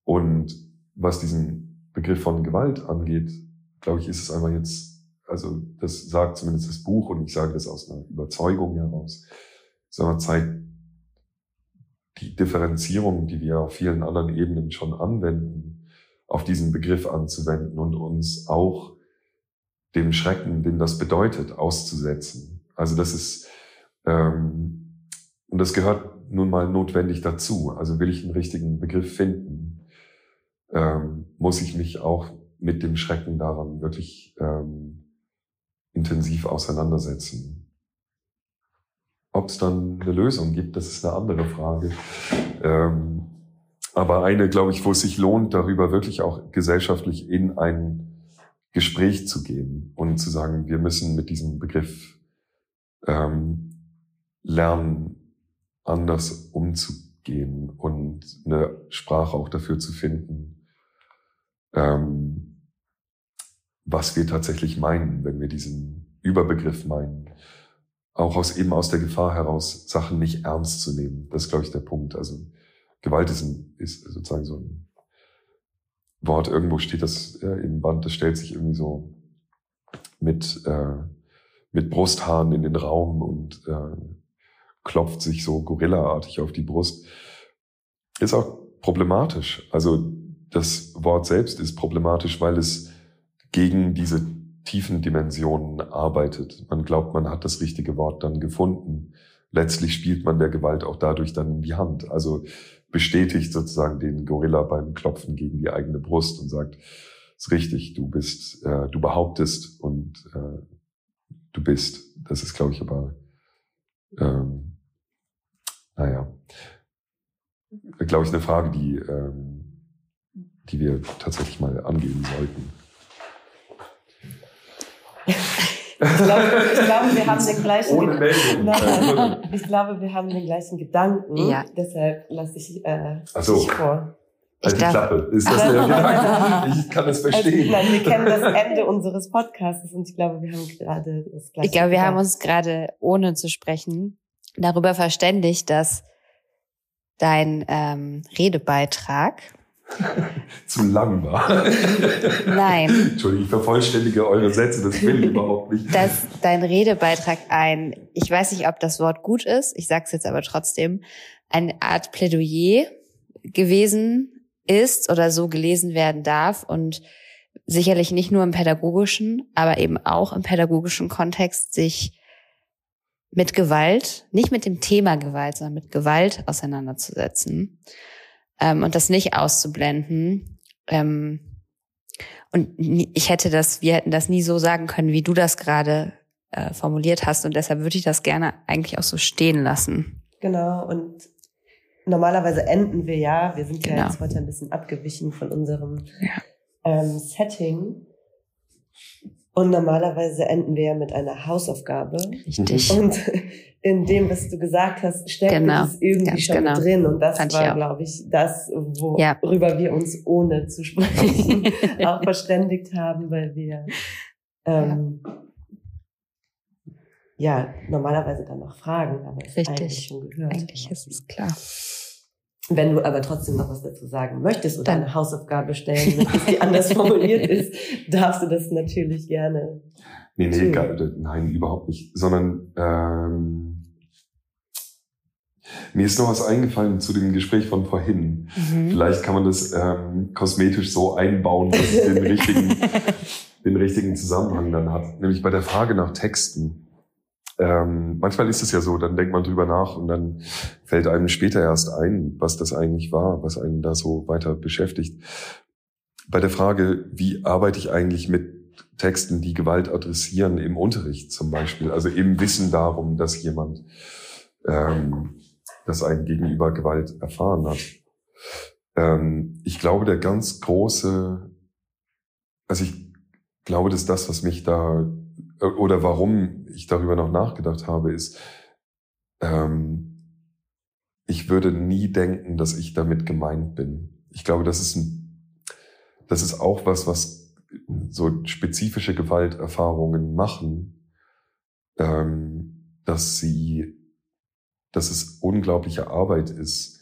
Und was diesen Begriff von Gewalt angeht, glaube ich, ist es einmal jetzt, also das sagt zumindest das Buch und ich sage das aus einer Überzeugung heraus, einmal Zeit, die Differenzierung, die wir auf vielen anderen Ebenen schon anwenden, auf diesen Begriff anzuwenden und uns auch dem Schrecken, den das bedeutet, auszusetzen. Also das ist, ähm, und das gehört nun mal notwendig dazu. Also will ich einen richtigen Begriff finden, ähm, muss ich mich auch mit dem Schrecken daran wirklich ähm, intensiv auseinandersetzen. Ob es dann eine Lösung gibt, das ist eine andere Frage. Ähm, aber eine, glaube ich, wo es sich lohnt, darüber wirklich auch gesellschaftlich in ein Gespräch zu gehen und zu sagen, wir müssen mit diesem Begriff ähm, lernen, anders umzugehen und eine Sprache auch dafür zu finden, ähm, was wir tatsächlich meinen, wenn wir diesen Überbegriff meinen. Auch aus eben aus der Gefahr heraus, Sachen nicht ernst zu nehmen. Das ist, glaube ich, der Punkt. Also Gewalt ist, ein, ist sozusagen so ein Wort. Irgendwo steht das äh, im Band, das stellt sich irgendwie so mit, äh, mit Brusthaaren in den Raum und äh, klopft sich so gorillaartig auf die Brust. Ist auch problematisch. Also das Wort selbst ist problematisch, weil es gegen diese tiefen Dimensionen arbeitet. Man glaubt, man hat das richtige Wort dann gefunden. Letztlich spielt man der Gewalt auch dadurch dann in die Hand. Also bestätigt sozusagen den Gorilla beim Klopfen gegen die eigene Brust und sagt, ist richtig, du bist, äh, du behauptest und äh, du bist. Das ist, glaube ich, aber, ähm, naja, glaube ich, eine Frage, die, ähm, die wir tatsächlich mal angehen sollten. Ich glaube, ich glaube, wir haben den gleichen Ohne Meldung. Nein, ich glaube, wir haben den gleichen Gedanken. Ja. Deshalb lasse ich äh, so. dich vor. Also die Klappe. Ist das der Gedanke? Ich kann es verstehen. Also, nein, wir kennen das Ende unseres Podcasts und ich glaube, wir haben gerade das gleiche. Ich glaube, wir haben uns gerade, ohne zu sprechen, darüber verständigt, dass dein ähm, Redebeitrag zu lang war. Nein. Entschuldigung, ich vervollständige eure Sätze, das will ich überhaupt nicht. Dass dein Redebeitrag ein, ich weiß nicht, ob das Wort gut ist, ich sage es jetzt aber trotzdem, eine Art Plädoyer gewesen ist oder so gelesen werden darf und sicherlich nicht nur im pädagogischen, aber eben auch im pädagogischen Kontext sich mit Gewalt, nicht mit dem Thema Gewalt, sondern mit Gewalt auseinanderzusetzen ähm, und das nicht auszublenden. Ähm, und ich hätte das, wir hätten das nie so sagen können, wie du das gerade äh, formuliert hast. Und deshalb würde ich das gerne eigentlich auch so stehen lassen. Genau. Und normalerweise enden wir ja, wir sind ja genau. jetzt heute ein bisschen abgewichen von unserem ja. ähm, Setting. Und normalerweise enden wir ja mit einer Hausaufgabe. Richtig. Und in dem, was du gesagt hast, steckt genau. es irgendwie Ganz schon genau. drin. Und das Fand war, glaube ich, das, worüber ja. wir uns ohne zu sprechen auch verständigt haben, weil wir ähm, ja. ja normalerweise dann noch fragen, aber Richtig. eigentlich schon gehört. Eigentlich ist es klar. Wenn du aber trotzdem noch was dazu sagen möchtest oder eine Hausaufgabe stellen möchtest, die anders formuliert ist, darfst du das natürlich gerne. Nee, nee, gar, nein, überhaupt nicht. Sondern ähm, mir ist noch was eingefallen zu dem Gespräch von vorhin. Mhm. Vielleicht kann man das ähm, kosmetisch so einbauen, dass es den richtigen, den richtigen Zusammenhang dann hat. Nämlich bei der Frage nach Texten ähm, manchmal ist es ja so, dann denkt man drüber nach und dann fällt einem später erst ein, was das eigentlich war, was einen da so weiter beschäftigt. Bei der Frage, wie arbeite ich eigentlich mit Texten, die Gewalt adressieren im Unterricht zum Beispiel, also im Wissen darum, dass jemand, ähm, dass ein Gegenüber Gewalt erfahren hat. Ähm, ich glaube, der ganz große, also ich glaube, dass das, was mich da oder warum ich darüber noch nachgedacht habe, ist, ähm, ich würde nie denken, dass ich damit gemeint bin. Ich glaube, das ist ein, das ist auch was, was so spezifische Gewalterfahrungen machen, ähm, dass sie, dass es unglaubliche Arbeit ist,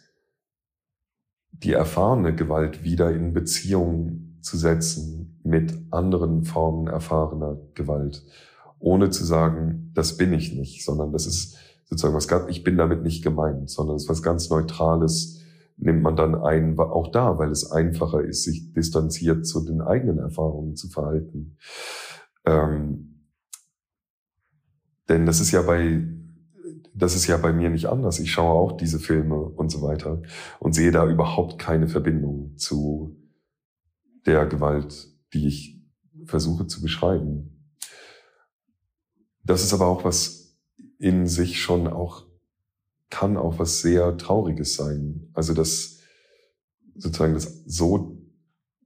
die erfahrene Gewalt wieder in Beziehung zu setzen mit anderen Formen erfahrener Gewalt ohne zu sagen, das bin ich nicht, sondern das ist sozusagen was ganz, ich bin damit nicht gemeint, sondern es ist was ganz Neutrales, nimmt man dann ein, auch da, weil es einfacher ist, sich distanziert zu den eigenen Erfahrungen zu verhalten. Ähm, denn das ist ja bei, das ist ja bei mir nicht anders. Ich schaue auch diese Filme und so weiter und sehe da überhaupt keine Verbindung zu der Gewalt, die ich versuche zu beschreiben. Das ist aber auch was in sich schon auch, kann auch was sehr Trauriges sein. Also dass sozusagen das so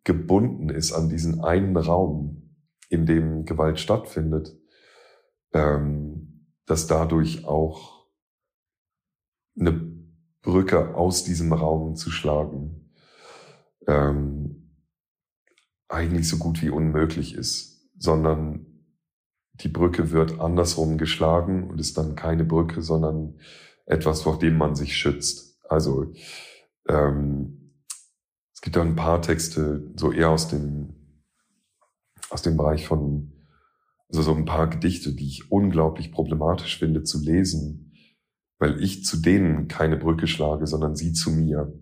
gebunden ist an diesen einen Raum, in dem Gewalt stattfindet, ähm, dass dadurch auch eine Brücke aus diesem Raum zu schlagen, ähm, eigentlich so gut wie unmöglich ist, sondern die Brücke wird andersrum geschlagen und ist dann keine Brücke, sondern etwas, vor dem man sich schützt. Also ähm, es gibt da ein paar Texte, so eher aus dem aus dem Bereich von also so ein paar Gedichte, die ich unglaublich problematisch finde zu lesen, weil ich zu denen keine Brücke schlage, sondern sie zu mir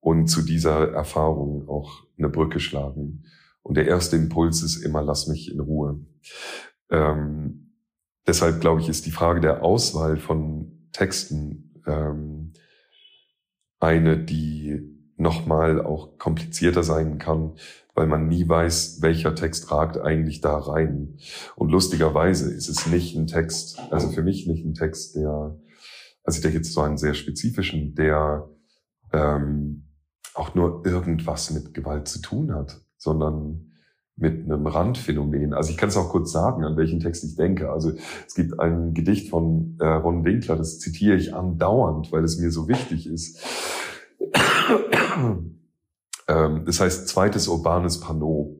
und zu dieser Erfahrung auch eine Brücke schlagen. Und der erste Impuls ist immer, lass mich in Ruhe. Ähm, deshalb glaube ich, ist die Frage der Auswahl von Texten ähm, eine, die nochmal auch komplizierter sein kann, weil man nie weiß, welcher Text ragt eigentlich da rein. Und lustigerweise ist es nicht ein Text, also für mich nicht ein Text, der, also ich denke jetzt so einen sehr spezifischen, der ähm, auch nur irgendwas mit Gewalt zu tun hat, sondern mit einem Randphänomen. Also ich kann es auch kurz sagen, an welchen Text ich denke. Also es gibt ein Gedicht von äh, Ron Winkler, das zitiere ich andauernd, weil es mir so wichtig ist. Ähm, das heißt zweites urbanes Panneau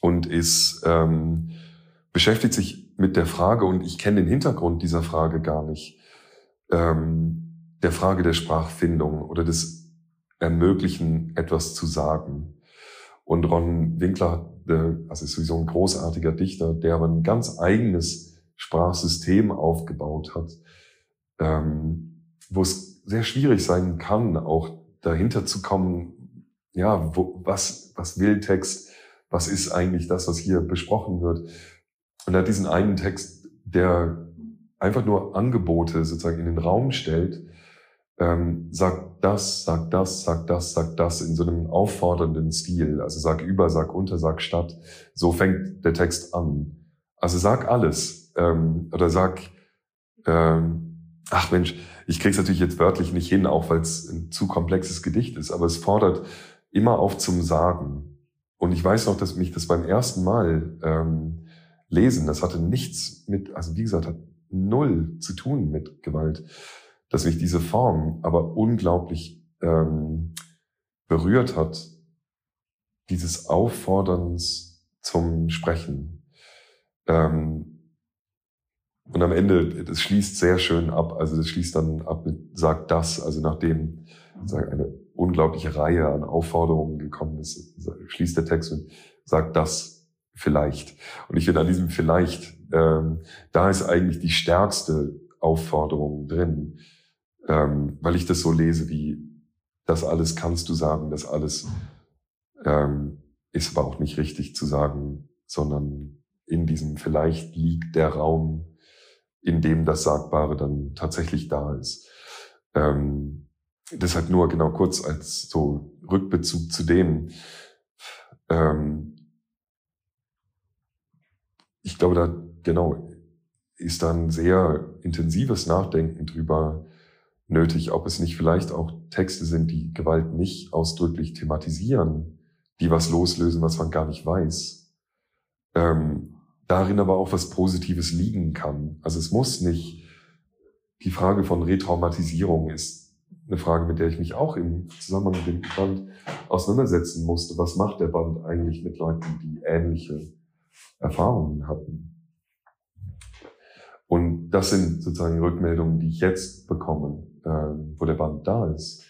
und ist ähm, beschäftigt sich mit der Frage und ich kenne den Hintergrund dieser Frage gar nicht ähm, der Frage der Sprachfindung oder des Ermöglichen etwas zu sagen. Und Ron Winkler, also ist sowieso ein großartiger Dichter, der aber ein ganz eigenes Sprachsystem aufgebaut hat, ähm, wo es sehr schwierig sein kann, auch dahinter zu kommen, ja, wo, was, was will Text, was ist eigentlich das, was hier besprochen wird. Und er hat diesen einen Text, der einfach nur Angebote sozusagen in den Raum stellt, ähm, sagt das, sagt das, sagt das, sagt das in so einem auffordernden Stil. Also sag über, sag unter, sag statt. So fängt der Text an. Also sag alles. Ähm, oder sag, ähm, ach Mensch, ich krieg's natürlich jetzt wörtlich nicht hin, auch weil es ein zu komplexes Gedicht ist, aber es fordert immer auf zum Sagen. Und ich weiß noch, dass mich das beim ersten Mal ähm, lesen, das hatte nichts mit, also wie gesagt, hat null zu tun mit Gewalt, dass mich diese Form aber unglaublich ähm, berührt hat, dieses Aufforderns zum Sprechen. Ähm, und am Ende, das schließt sehr schön ab, also das schließt dann ab mit sagt das, also nachdem sagen, eine unglaubliche Reihe an Aufforderungen gekommen ist, schließt der Text und sagt das vielleicht. Und ich finde an diesem vielleicht, ähm, da ist eigentlich die stärkste Aufforderung drin, ähm, weil ich das so lese wie, das alles kannst du sagen, das alles ähm, ist aber auch nicht richtig zu sagen, sondern in diesem vielleicht liegt der Raum, in dem das Sagbare dann tatsächlich da ist. Ähm, deshalb nur genau kurz als so Rückbezug zu dem. Ähm, ich glaube, da genau ist dann sehr intensives Nachdenken drüber nötig, ob es nicht vielleicht auch Texte sind, die Gewalt nicht ausdrücklich thematisieren, die was loslösen, was man gar nicht weiß. Ähm, darin aber auch was Positives liegen kann. Also es muss nicht, die Frage von Retraumatisierung ist eine Frage, mit der ich mich auch im Zusammenhang mit dem Band auseinandersetzen musste. Was macht der Band eigentlich mit Leuten, die ähnliche Erfahrungen hatten? Und das sind sozusagen Rückmeldungen, die ich jetzt bekomme, äh, wo der Band da ist.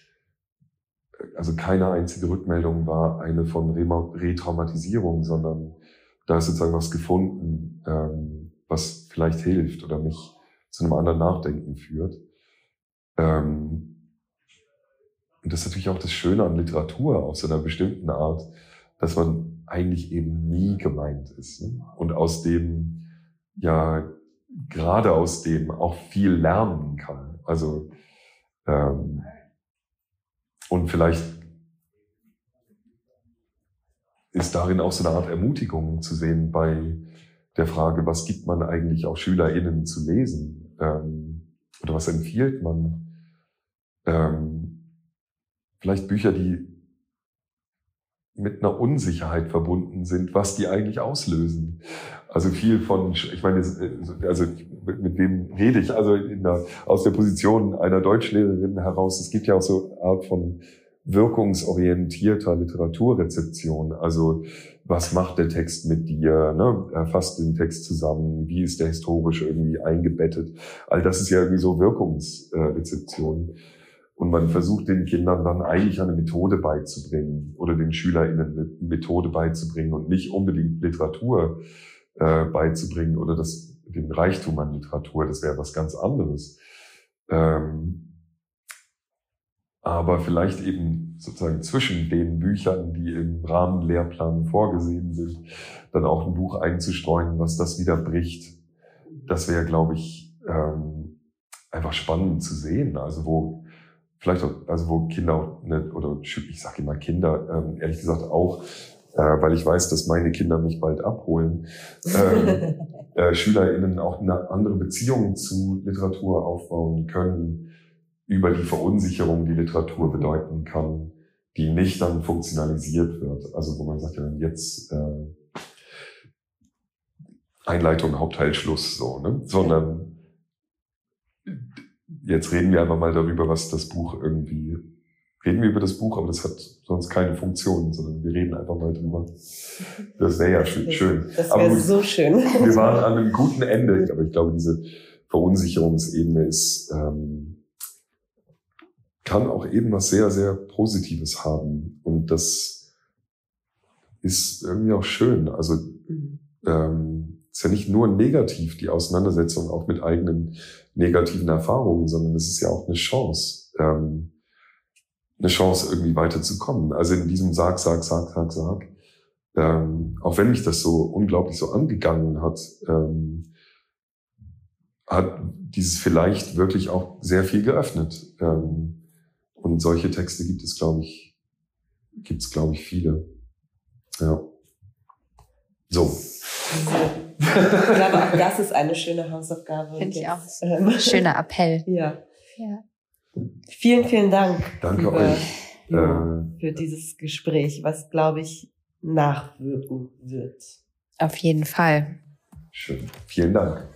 Also keine einzige Rückmeldung war eine von Retraumatisierung, sondern da ist sozusagen was gefunden, ähm, was vielleicht hilft oder mich zu einem anderen Nachdenken führt. Ähm, und das ist natürlich auch das Schöne an Literatur auf so einer bestimmten Art, dass man eigentlich eben nie gemeint ist. Ne? Und aus dem, ja, gerade aus dem auch viel lernen kann. Also, ähm, und vielleicht ist darin auch so eine Art Ermutigung zu sehen bei der Frage, was gibt man eigentlich auch SchülerInnen zu lesen? Ähm, oder was empfiehlt man? Ähm, vielleicht Bücher, die mit einer Unsicherheit verbunden sind, was die eigentlich auslösen. Also viel von, ich meine, also mit wem rede ich? Also der, aus der Position einer Deutschlehrerin heraus. Es gibt ja auch so eine Art von wirkungsorientierter Literaturrezeption. Also was macht der Text mit dir? Ne? Fasst den Text zusammen. Wie ist der historisch irgendwie eingebettet? All das ist ja irgendwie so Wirkungsrezeption. Und man versucht den Kindern dann eigentlich eine Methode beizubringen oder den SchülerInnen eine Methode beizubringen und nicht unbedingt Literatur äh, beizubringen oder das, den Reichtum an Literatur. Das wäre was ganz anderes. Ähm, aber vielleicht eben sozusagen zwischen den Büchern, die im Rahmenlehrplan vorgesehen sind, dann auch ein Buch einzustreuen, was das wieder bricht. Das wäre, glaube ich, ähm, einfach spannend zu sehen. Also wo vielleicht auch, also wo Kinder ne, oder ich sage immer Kinder, ähm, ehrlich gesagt auch, äh, weil ich weiß, dass meine Kinder mich bald abholen, ähm, äh, SchülerInnen auch eine andere Beziehung zu Literatur aufbauen können über die Verunsicherung, die Literatur bedeuten kann, die nicht dann funktionalisiert wird. Also wo man sagt, ja, jetzt äh, Einleitung, Hauptteil, Schluss, so, ne? Sondern jetzt reden wir einfach mal darüber, was das Buch irgendwie, reden wir über das Buch, aber das hat sonst keine Funktion, sondern wir reden einfach mal drüber. Das wäre ja schön. Das wäre so schön. Wir waren an einem guten Ende, aber ich glaube, diese Verunsicherungsebene ist, ähm, kann auch eben was sehr, sehr Positives haben. Und das ist irgendwie auch schön. Also mhm. ähm, ist ja nicht nur negativ, die Auseinandersetzung auch mit eigenen negativen Erfahrungen, sondern es ist ja auch eine Chance, ähm, eine Chance, irgendwie weiterzukommen. Also in diesem Sag, Sag, Sag, Sag, Sag. Ähm, auch wenn mich das so unglaublich so angegangen hat, ähm, hat dieses vielleicht wirklich auch sehr viel geöffnet. Ähm, und solche Texte gibt es, glaube ich, gibt es, glaube ich, viele. Ja. So. Ich glaube, auch das ist eine schöne Hausaufgabe. Finde ich auch. Ähm, Schöner Appell. Ja. ja. Vielen, vielen Dank. Danke euch. Äh, für dieses Gespräch, was, glaube ich, nachwirken wird. Auf jeden Fall. Schön. Vielen Dank.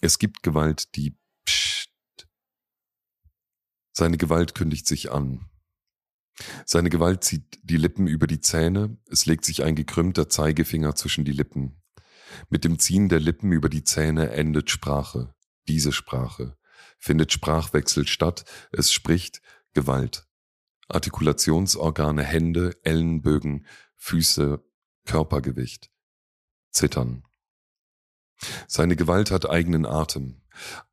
Es gibt Gewalt, die. Seine Gewalt kündigt sich an. Seine Gewalt zieht die Lippen über die Zähne, es legt sich ein gekrümmter Zeigefinger zwischen die Lippen. Mit dem Ziehen der Lippen über die Zähne endet Sprache, diese Sprache, findet Sprachwechsel statt, es spricht Gewalt. Artikulationsorgane, Hände, Ellenbögen, Füße, Körpergewicht. Zittern. Seine Gewalt hat eigenen Atem.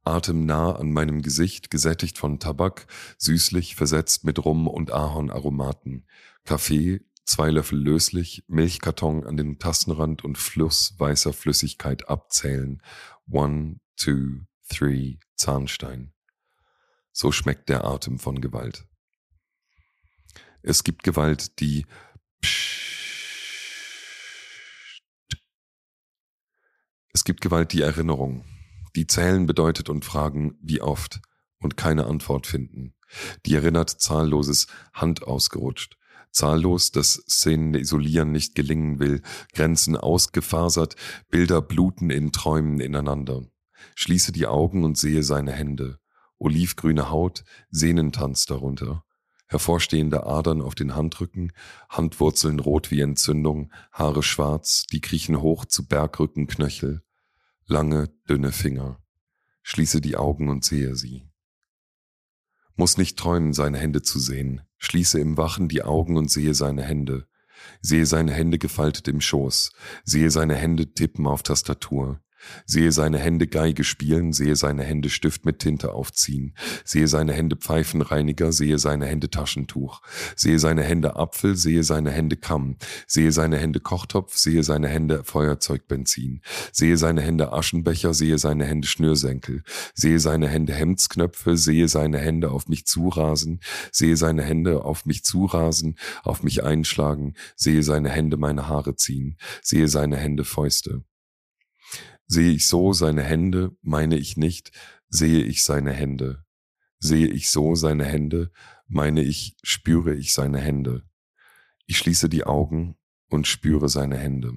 Atem nah an meinem Gesicht, gesättigt von Tabak, süßlich versetzt mit Rum und Ahornaromaten. Kaffee, zwei Löffel löslich, Milchkarton an den Tassenrand und Fluss weißer Flüssigkeit abzählen. One, two, three, Zahnstein. So schmeckt der Atem von Gewalt. Es gibt Gewalt, die psch Es gibt Gewalt die Erinnerung, die zählen bedeutet und fragen, wie oft, und keine Antwort finden. Die erinnert zahlloses Hand ausgerutscht, zahllos, dass Szenen isolieren nicht gelingen will, Grenzen ausgefasert, Bilder bluten in Träumen ineinander. Schließe die Augen und sehe seine Hände, olivgrüne Haut, Sehnentanz darunter hervorstehende Adern auf den Handrücken, Handwurzeln rot wie Entzündung, Haare schwarz, die kriechen hoch zu Bergrückenknöchel, lange, dünne Finger. Schließe die Augen und sehe sie. Muss nicht träumen, seine Hände zu sehen. Schließe im Wachen die Augen und sehe seine Hände. Sehe seine Hände gefaltet im Schoß. Sehe seine Hände tippen auf Tastatur. Sehe seine Hände Geige spielen, sehe seine Hände Stift mit Tinte aufziehen, sehe seine Hände Pfeifenreiniger, sehe seine Hände Taschentuch, sehe seine Hände Apfel, sehe seine Hände Kamm, sehe seine Hände Kochtopf, sehe seine Hände Feuerzeugbenzin, sehe seine Hände Aschenbecher, sehe seine Hände Schnürsenkel, sehe seine Hände Hemdsknöpfe, sehe seine Hände auf mich zurasen, sehe seine Hände auf mich zurasen, auf mich einschlagen, sehe seine Hände meine Haare ziehen, sehe seine Hände Fäuste. Sehe ich so seine Hände, meine ich nicht, sehe ich seine Hände. Sehe ich so seine Hände, meine ich, spüre ich seine Hände. Ich schließe die Augen und spüre seine Hände.